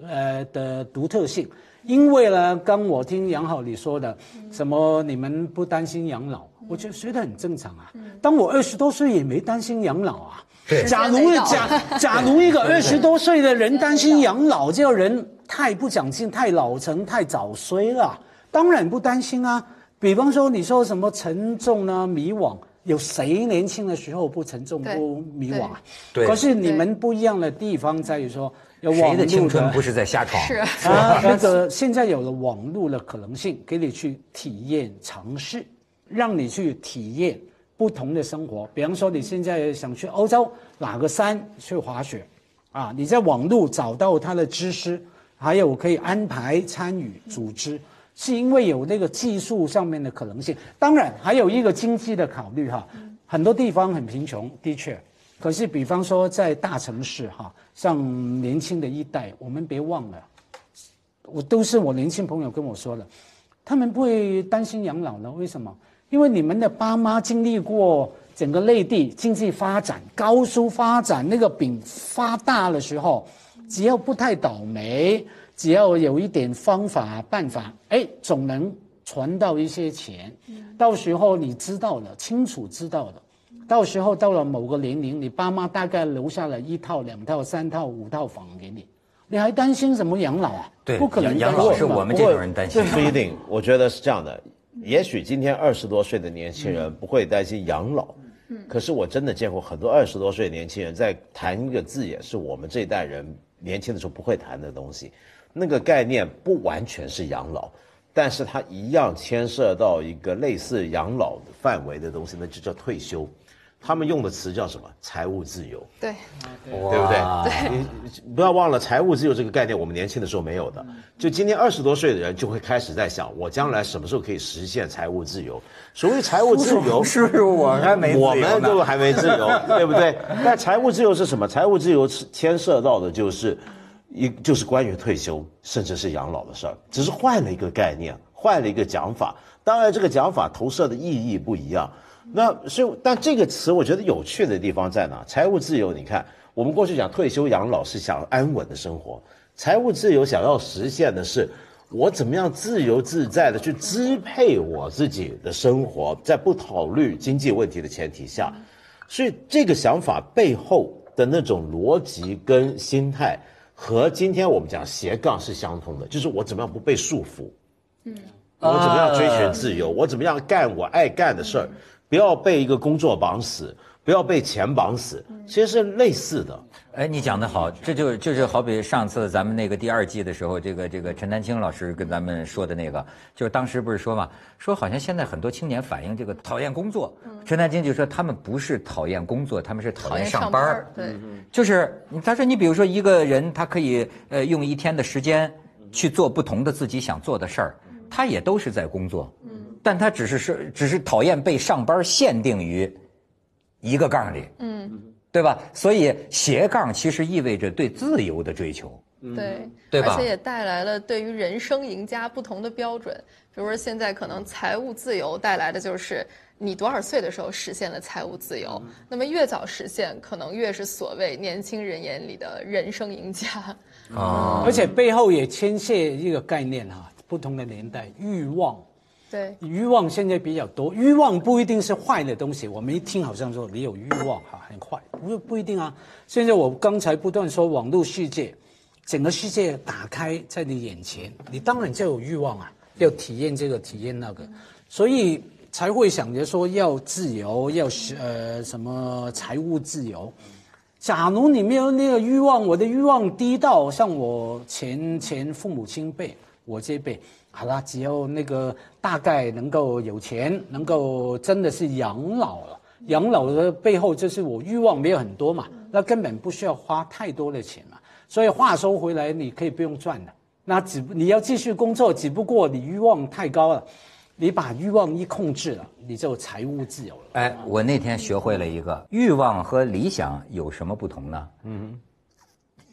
呃的独特性。因为呢，刚我听杨好你说的，什么你们不担心养老，我觉得觉得很正常啊。当我二十多岁也没担心养老啊。假如假假如一个二十多岁的人担心养老，这个人太不长进、太老成、太早衰了，当然不担心啊。比方说你说什么沉重呢、迷惘，有谁年轻的时候不沉重、不迷惘啊？对。可是你们不一样的地方在于说，有谁的青春不是在瞎闯？是啊，那个现在有了网络的可能性，给你去体验、尝试，让你去体验。不同的生活，比方说你现在想去欧洲哪个山去滑雪，啊，你在网络找到他的知识，还有可以安排参与组织，是因为有那个技术上面的可能性。当然还有一个经济的考虑哈，很多地方很贫穷，的确，可是比方说在大城市哈，像年轻的一代，我们别忘了，我都是我年轻朋友跟我说的，他们不会担心养老呢，为什么？因为你们的爸妈经历过整个内地经济发展高速发展，那个饼发大的时候，只要不太倒霉，只要有一点方法办法，哎，总能传到一些钱。到时候你知道了，清楚知道了，到时候到了某个年龄，你爸妈大概留下了一套、两套、三套、五套房给你，你还担心什么养老啊？对，不可能养老是我们这种人担心。不一定，我觉得是这样的。也许今天二十多岁的年轻人不会担心养老，嗯，可是我真的见过很多二十多岁的年轻人在谈一个字眼，是我们这一代人年轻的时候不会谈的东西，那个概念不完全是养老，但是它一样牵涉到一个类似养老范围的东西，那就叫退休。他们用的词叫什么？财务自由。对，对不对？对，你不要忘了，财务自由这个概念，我们年轻的时候没有的。就今天二十多岁的人就会开始在想，我将来什么时候可以实现财务自由？所谓财务自由，(laughs) 是不是我还没我们都还没自由，(laughs) 对不对？但财务自由是什么？财务自由是牵涉到的就是一就是关于退休，甚至是养老的事儿，只是换了一个概念，换了一个讲法。当然，这个讲法投射的意义不一样。那所以，但这个词我觉得有趣的地方在哪？财务自由，你看，我们过去讲退休养老是想安稳的生活，财务自由想要实现的是，我怎么样自由自在的去支配我自己的生活，在不考虑经济问题的前提下，所以这个想法背后的那种逻辑跟心态，和今天我们讲斜杠是相通的，就是我怎么样不被束缚，嗯，我怎么样追寻自由，我怎么样干我爱干的事儿。不要被一个工作绑死，不要被钱绑死，其实是类似的。哎，你讲的好，这就就是好比上次咱们那个第二季的时候，这个这个陈丹青老师跟咱们说的那个，就是当时不是说嘛，说好像现在很多青年反映这个讨厌工作。陈丹青就说他们不是讨厌工作，他们是讨厌上班对，就是他说你比如说一个人，他可以呃用一天的时间去做不同的自己想做的事儿，他也都是在工作。嗯。但他只是是只是讨厌被上班限定于一个杠里，嗯，对吧？所以斜杠其实意味着对自由的追求，对，对吧？而且也带来了对于人生赢家不同的标准。比如说现在可能财务自由带来的就是你多少岁的时候实现了财务自由，那么越早实现，可能越是所谓年轻人眼里的人生赢家。啊，而且背后也牵涉一个概念哈，不同的年代欲望。对，欲望现在比较多，欲望不一定是坏的东西。我们一听好像说你有欲望哈很坏，不不一定啊。现在我刚才不断说网络世界，整个世界打开在你眼前，你当然就有欲望啊，要体验这个体验那个，所以才会想着说要自由，要呃什么财务自由。假如你没有那个欲望，我的欲望低到像我前前父母亲辈，我这辈，好了，只要那个大概能够有钱，能够真的是养老了。养老的背后就是我欲望没有很多嘛，那根本不需要花太多的钱嘛。所以话说回来，你可以不用赚的，那只你要继续工作，只不过你欲望太高了。你把欲望一控制了，你就财务自由了。哎，我那天学会了一个欲望和理想有什么不同呢？嗯，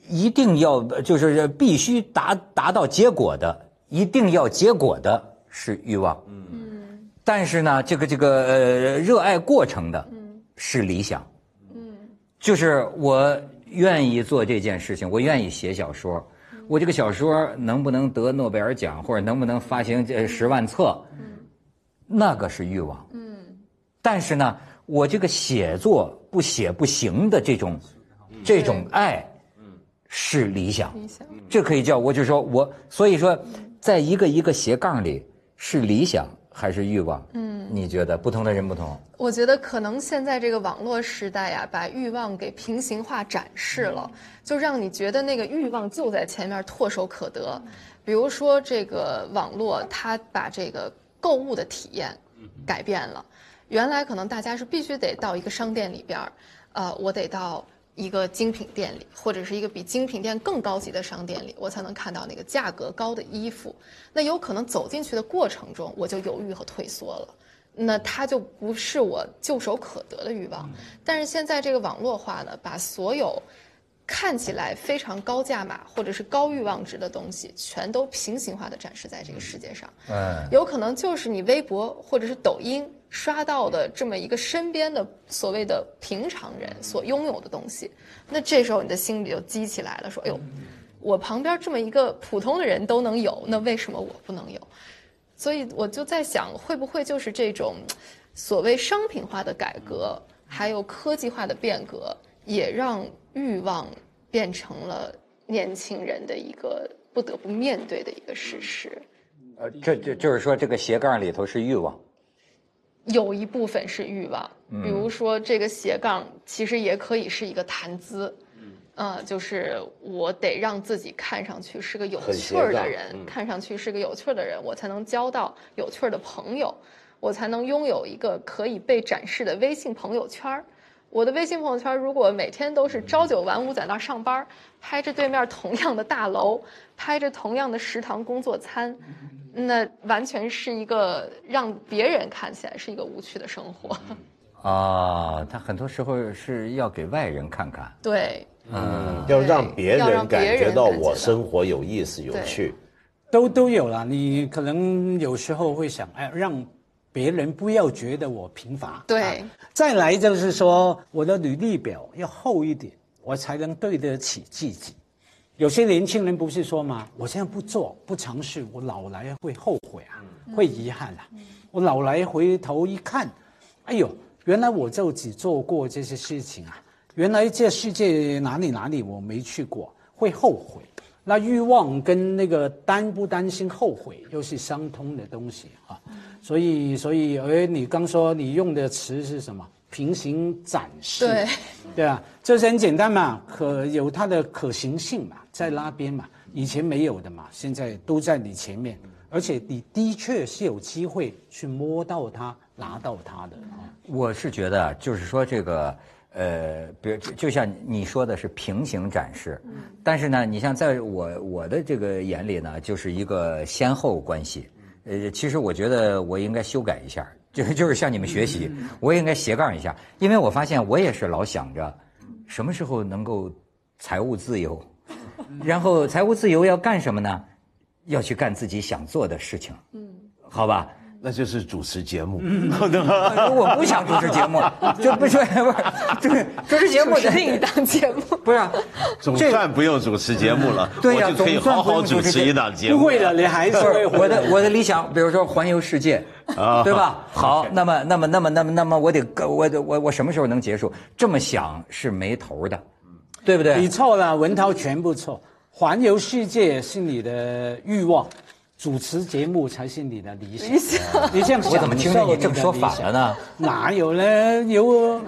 一定要就是必须达达到结果的，一定要结果的是欲望。嗯，但是呢，这个这个呃，热爱过程的是理想。嗯，就是我愿意做这件事情，我愿意写小说，我这个小说能不能得诺贝尔奖，或者能不能发行这十万册？那个是欲望，嗯，但是呢，我这个写作不写不行的这种，这种爱，嗯，是理想，理想，这可以叫我就说我，所以说，在一个一个斜杠里，是理想还是欲望？嗯，你觉得不同的人不同？我觉得可能现在这个网络时代呀，把欲望给平行化展示了，就让你觉得那个欲望就在前面，唾手可得。比如说这个网络，它把这个。购物的体验改变了，原来可能大家是必须得到一个商店里边儿，呃，我得到一个精品店里，或者是一个比精品店更高级的商店里，我才能看到那个价格高的衣服。那有可能走进去的过程中，我就犹豫和退缩了，那它就不是我就手可得的欲望。但是现在这个网络化呢，把所有。看起来非常高价码或者是高欲望值的东西，全都平行化的展示在这个世界上。嗯，有可能就是你微博或者是抖音刷到的这么一个身边的所谓的平常人所拥有的东西。那这时候你的心里就激起来了，说：“哎呦，我旁边这么一个普通的人都能有，那为什么我不能有？”所以我就在想，会不会就是这种所谓商品化的改革，还有科技化的变革，也让。欲望变成了年轻人的一个不得不面对的一个事实。呃，这这就是说，这个斜杠里头是欲望，有一部分是欲望。比如说，这个斜杠其实也可以是一个谈资。嗯，就是我得让自己看上去是个有趣儿的人，看上去是个有趣儿的人，我才能交到有趣儿的朋友，我才能拥有一个可以被展示的微信朋友圈儿。我的微信朋友圈，如果每天都是朝九晚五在那儿上班，拍着对面同样的大楼，拍着同样的食堂工作餐，那完全是一个让别人看起来是一个无趣的生活。(laughs) 啊，他很多时候是要给外人看看。对，嗯，要让别人感觉到我生活有意思、有趣，都都有了。你可能有时候会想，哎，让。别人不要觉得我贫乏。对，再来就是说，我的履历表要厚一点，我才能对得起自己。有些年轻人不是说吗？我现在不做不尝试，我老来会后悔啊，会遗憾啊。我老来回头一看，哎呦，原来我就只做过这些事情啊！原来这世界哪里哪里我没去过，会后悔。那欲望跟那个担不担心后悔，又是相通的东西啊。所以，所以，而你刚说你用的词是什么？平行展示，对，对啊，这是很简单嘛，可有它的可行性嘛，在那边嘛，以前没有的嘛，现在都在你前面，而且你的确是有机会去摸到它、拿到它的啊。我是觉得，就是说这个，呃，比如就像你说的是平行展示，但是呢，你像在我我的这个眼里呢，就是一个先后关系。呃，其实我觉得我应该修改一下，就 (laughs) 就是向你们学习，我也应该斜杠一下，因为我发现我也是老想着，什么时候能够财务自由，然后财务自由要干什么呢？要去干自己想做的事情，嗯，好吧。那就是主持节目，(laughs) 我不想主持节目，(laughs) 就不是不是，就是主持节目是另一档节目，(laughs) 不是，总算不用主持节目了，我就可以好好主持一档节目。不会的，你还是我的我的理想，比如说环游世界，对吧？好，那么那么那么那么那么我得我我我什么时候能结束？这么想是没头的，对不对？你错了，文涛全部错，环游世界是你的欲望。主持节目才是你的理想，你这样我怎么听着你这么说反了呢？哪有呢？有，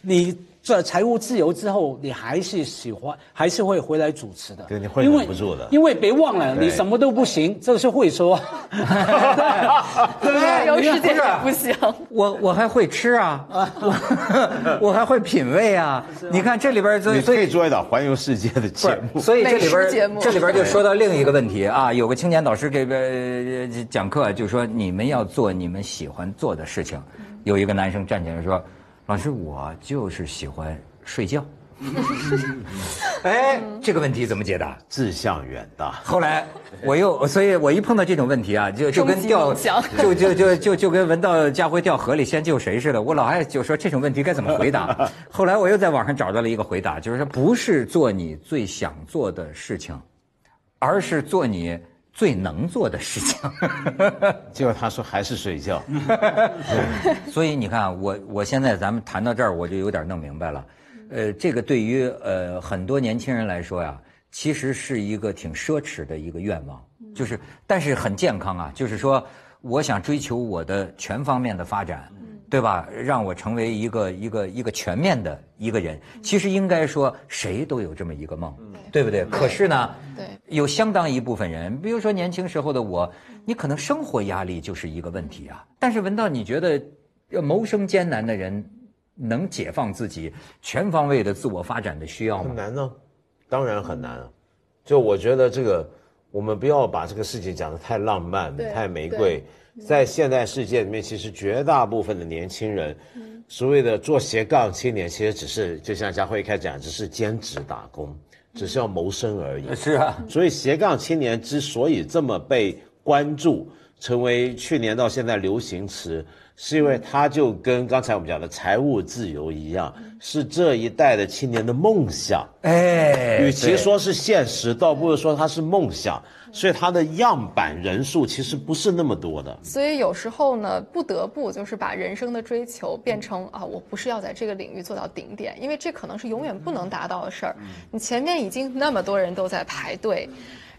你这财务自由之后，你还是喜欢，还是会回来主持的。对，你会忍不住的。因为别忘了，你什么都不行，这是会说。(laughs) 对，有时间也不行。(laughs) 我我还会吃啊，我 (laughs) 我还会品味啊。你看这里边，所以可以做一档环游世界的节目。所以这里边这里边就说到另一个问题啊，有个青年导师这边讲课就说，你们要做你们喜欢做的事情。有一个男生站起来说。老师，我就是喜欢睡觉。(laughs) 哎，这个问题怎么解答？志向远大。后来我又，所以我一碰到这种问题啊，就就跟掉，就就就就就跟闻到家辉掉河里先救谁似的。我老爱就说这种问题该怎么回答。(laughs) 后来我又在网上找到了一个回答，就是说不是做你最想做的事情，而是做你。最能做的事情，(laughs) 结果他说还是睡觉。(laughs) (laughs) 所以你看，我我现在咱们谈到这儿，我就有点弄明白了。呃，这个对于呃很多年轻人来说呀，其实是一个挺奢侈的一个愿望，就是但是很健康啊。就是说，我想追求我的全方面的发展，对吧？让我成为一个一个一个全面的一个人。其实应该说，谁都有这么一个梦。对不对？可是呢，对，有相当一部分人，比如说年轻时候的我，你可能生活压力就是一个问题啊。但是文道，你觉得要谋生艰难的人，能解放自己全方位的自我发展的需要吗？很难呢，当然很难。就我觉得这个，我们不要把这个事情讲得太浪漫、太玫瑰。在现代世界里面，其实绝大部分的年轻人，所谓的做斜杠青年，其实只是就像佳慧一开始讲，只是兼职打工。只是要谋生而已。(laughs) 是啊，所以斜杠青年之所以这么被关注，成为去年到现在流行词，是因为它就跟刚才我们讲的财务自由一样，是这一代的青年的梦想。哎，与其说是现实，倒不如说它是梦想。所以它的样板人数其实不是那么多的，所以有时候呢，不得不就是把人生的追求变成啊，我不是要在这个领域做到顶点，因为这可能是永远不能达到的事儿。你前面已经那么多人都在排队，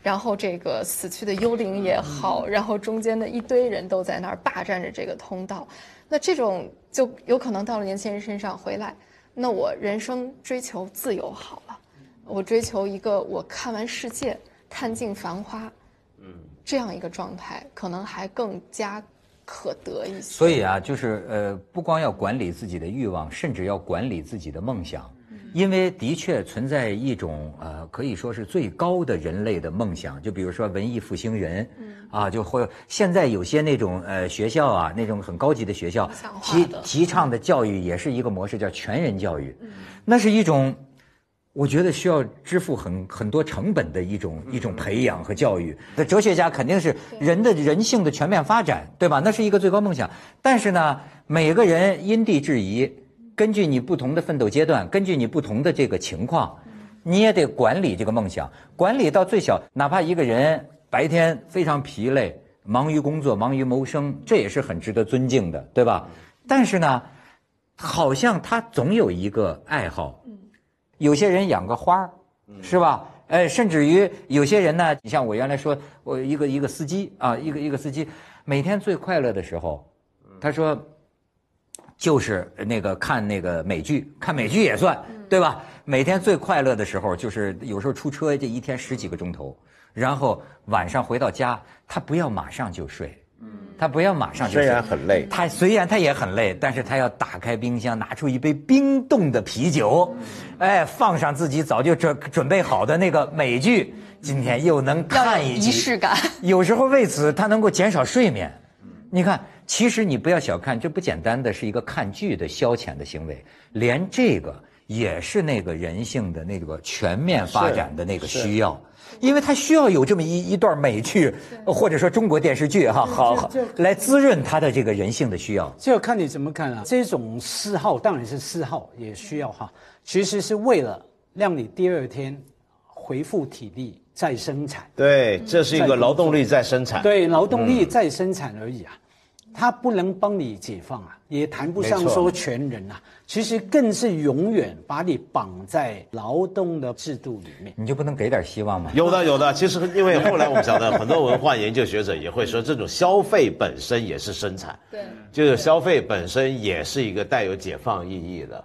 然后这个死去的幽灵也好，然后中间的一堆人都在那儿霸占着这个通道，那这种就有可能到了年轻人身上回来，那我人生追求自由好了，我追求一个我看完世界。看尽繁花，嗯，这样一个状态可能还更加可得一些。所以啊，就是呃，不光要管理自己的欲望，甚至要管理自己的梦想，因为的确存在一种呃，可以说是最高的人类的梦想。就比如说文艺复兴人，嗯啊，就或现在有些那种呃学校啊，那种很高级的学校，提提倡的教育也是一个模式，叫全人教育，嗯那是一种。我觉得需要支付很很多成本的一种一种培养和教育。那哲学家肯定是人的人性的全面发展，对吧？那是一个最高梦想。但是呢，每个人因地制宜，根据你不同的奋斗阶段，根据你不同的这个情况，你也得管理这个梦想。管理到最小，哪怕一个人白天非常疲累，忙于工作，忙于谋生，这也是很值得尊敬的，对吧？但是呢，好像他总有一个爱好。有些人养个花，是吧？哎，甚至于有些人呢，你像我原来说，我一个一个司机啊，一个一个司机，每天最快乐的时候，他说，就是那个看那个美剧，看美剧也算，对吧？每天最快乐的时候，就是有时候出车这一天十几个钟头，然后晚上回到家，他不要马上就睡。他不要马上就睡虽然很累，他虽然他也很累，但是他要打开冰箱，拿出一杯冰冻的啤酒，哎，放上自己早就准准备好的那个美剧，今天又能看一集，仪式感。有时候为此他能够减少睡眠。你看，其实你不要小看，这不简单的是一个看剧的消遣的行为，连这个也是那个人性的那个全面发展的那个需要。因为他需要有这么一一段美剧，或者说中国电视剧哈，好好来滋润他的这个人性的需要。这要看你怎么看啊。这种嗜好当然是嗜好，也需要哈。其实是为了让你第二天恢复体力再生产。对，这是一个劳动力再生产。对，劳动力再生产而已啊。他不能帮你解放啊，也谈不上说全人啊。其实更是永远把你绑在劳动的制度里面。你就不能给点希望吗？有的，有的。其实因为后来我们晓得很多文化研究学者也会说，这种消费本身也是生产。对。就是消费本身也是一个带有解放意义的。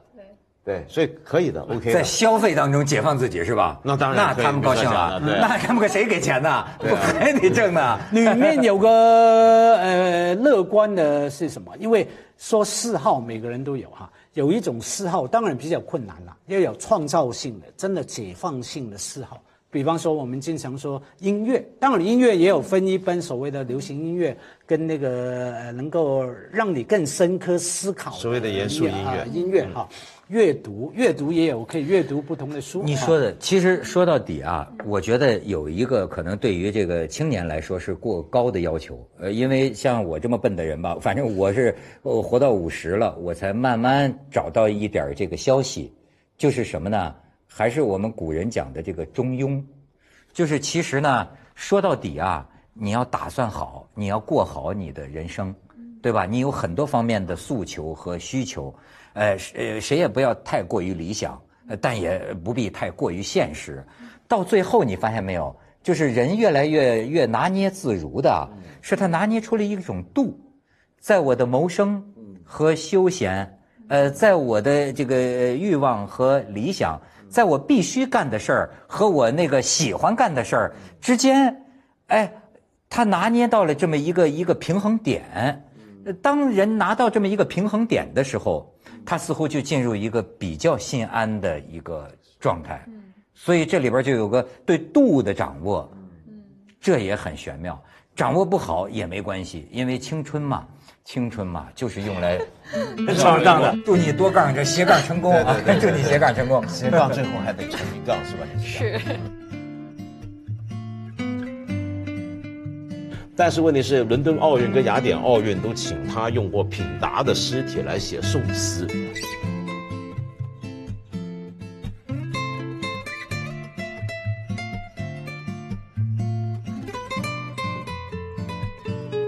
对。所以可以的，OK。在消费当中解放自己是吧？那当然，那他们高兴了。那他们给谁给钱呢？我还得挣呢。里面有个呃乐观的是什么？因为说嗜好每个人都有哈，有一种嗜好当然比较困难了，要有创造性的、真的解放性的嗜好。比方说，我们经常说音乐，当然音乐也有分一般所谓的流行音乐，跟那个能够让你更深刻思考所谓的严肃音乐音乐哈。阅读，阅读也有可以阅读不同的书。你说的，其实说到底啊，我觉得有一个可能对于这个青年来说是过高的要求。呃，因为像我这么笨的人吧，(laughs) 反正我是我活到五十了，我才慢慢找到一点这个消息，就是什么呢？还是我们古人讲的这个中庸，就是其实呢，说到底啊，你要打算好，你要过好你的人生，对吧？你有很多方面的诉求和需求。呃，呃，谁也不要太过于理想，但也不必太过于现实。到最后，你发现没有，就是人越来越越拿捏自如的，是他拿捏出了一种度，在我的谋生和休闲，呃，在我的这个欲望和理想，在我必须干的事儿和我那个喜欢干的事儿之间，哎，他拿捏到了这么一个一个平衡点。当人拿到这么一个平衡点的时候。他似乎就进入一个比较心安的一个状态，所以这里边就有个对度的掌握，这也很玄妙。掌握不好也没关系，因为青春嘛，青春嘛就是用来 (laughs) 上杠的。祝你多杠，这斜杠成功啊！(laughs) 祝你斜杠成功，斜杠最后还得成一杠，是吧？是。但是问题是，伦敦奥运跟雅典奥运都请他用过品达的尸体来写宋词。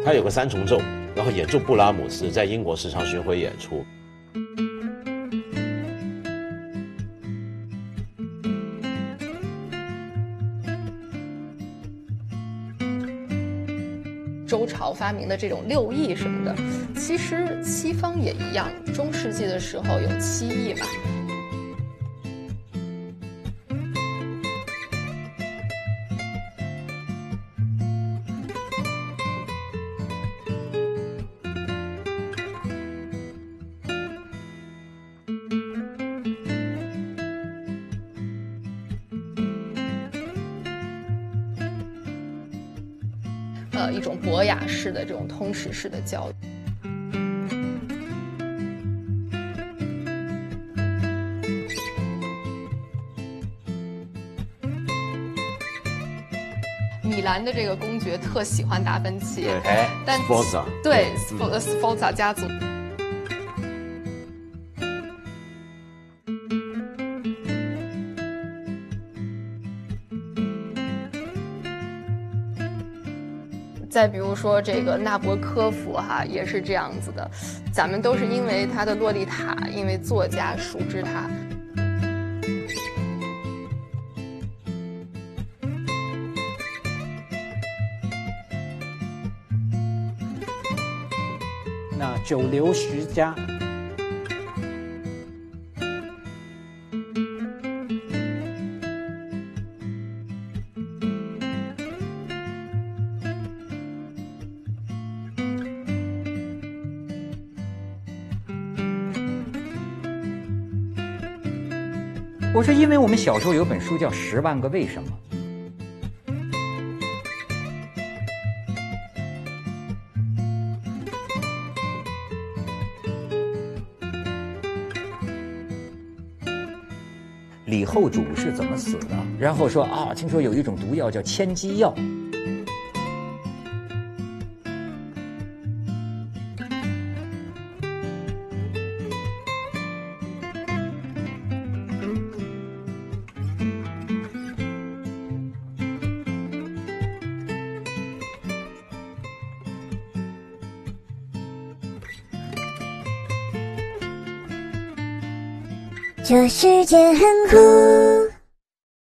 他有个三重奏，然后演奏布拉姆斯，在英国时常巡回演出。周朝发明的这种六艺什么的，其实西方也一样。中世纪的时候有七艺嘛。式的这种通识式的教育。米兰的这个公爵特喜欢达芬奇，但对 Sforza 家族。再比如说这个纳博科夫哈，也是这样子的，咱们都是因为他的《洛丽塔》，因为作家熟知他。那九流十家。因为我们小时候有本书叫《十万个为什么》。李后主是怎么死的？然后说啊，听说有一种毒药叫千机药。这世界很酷。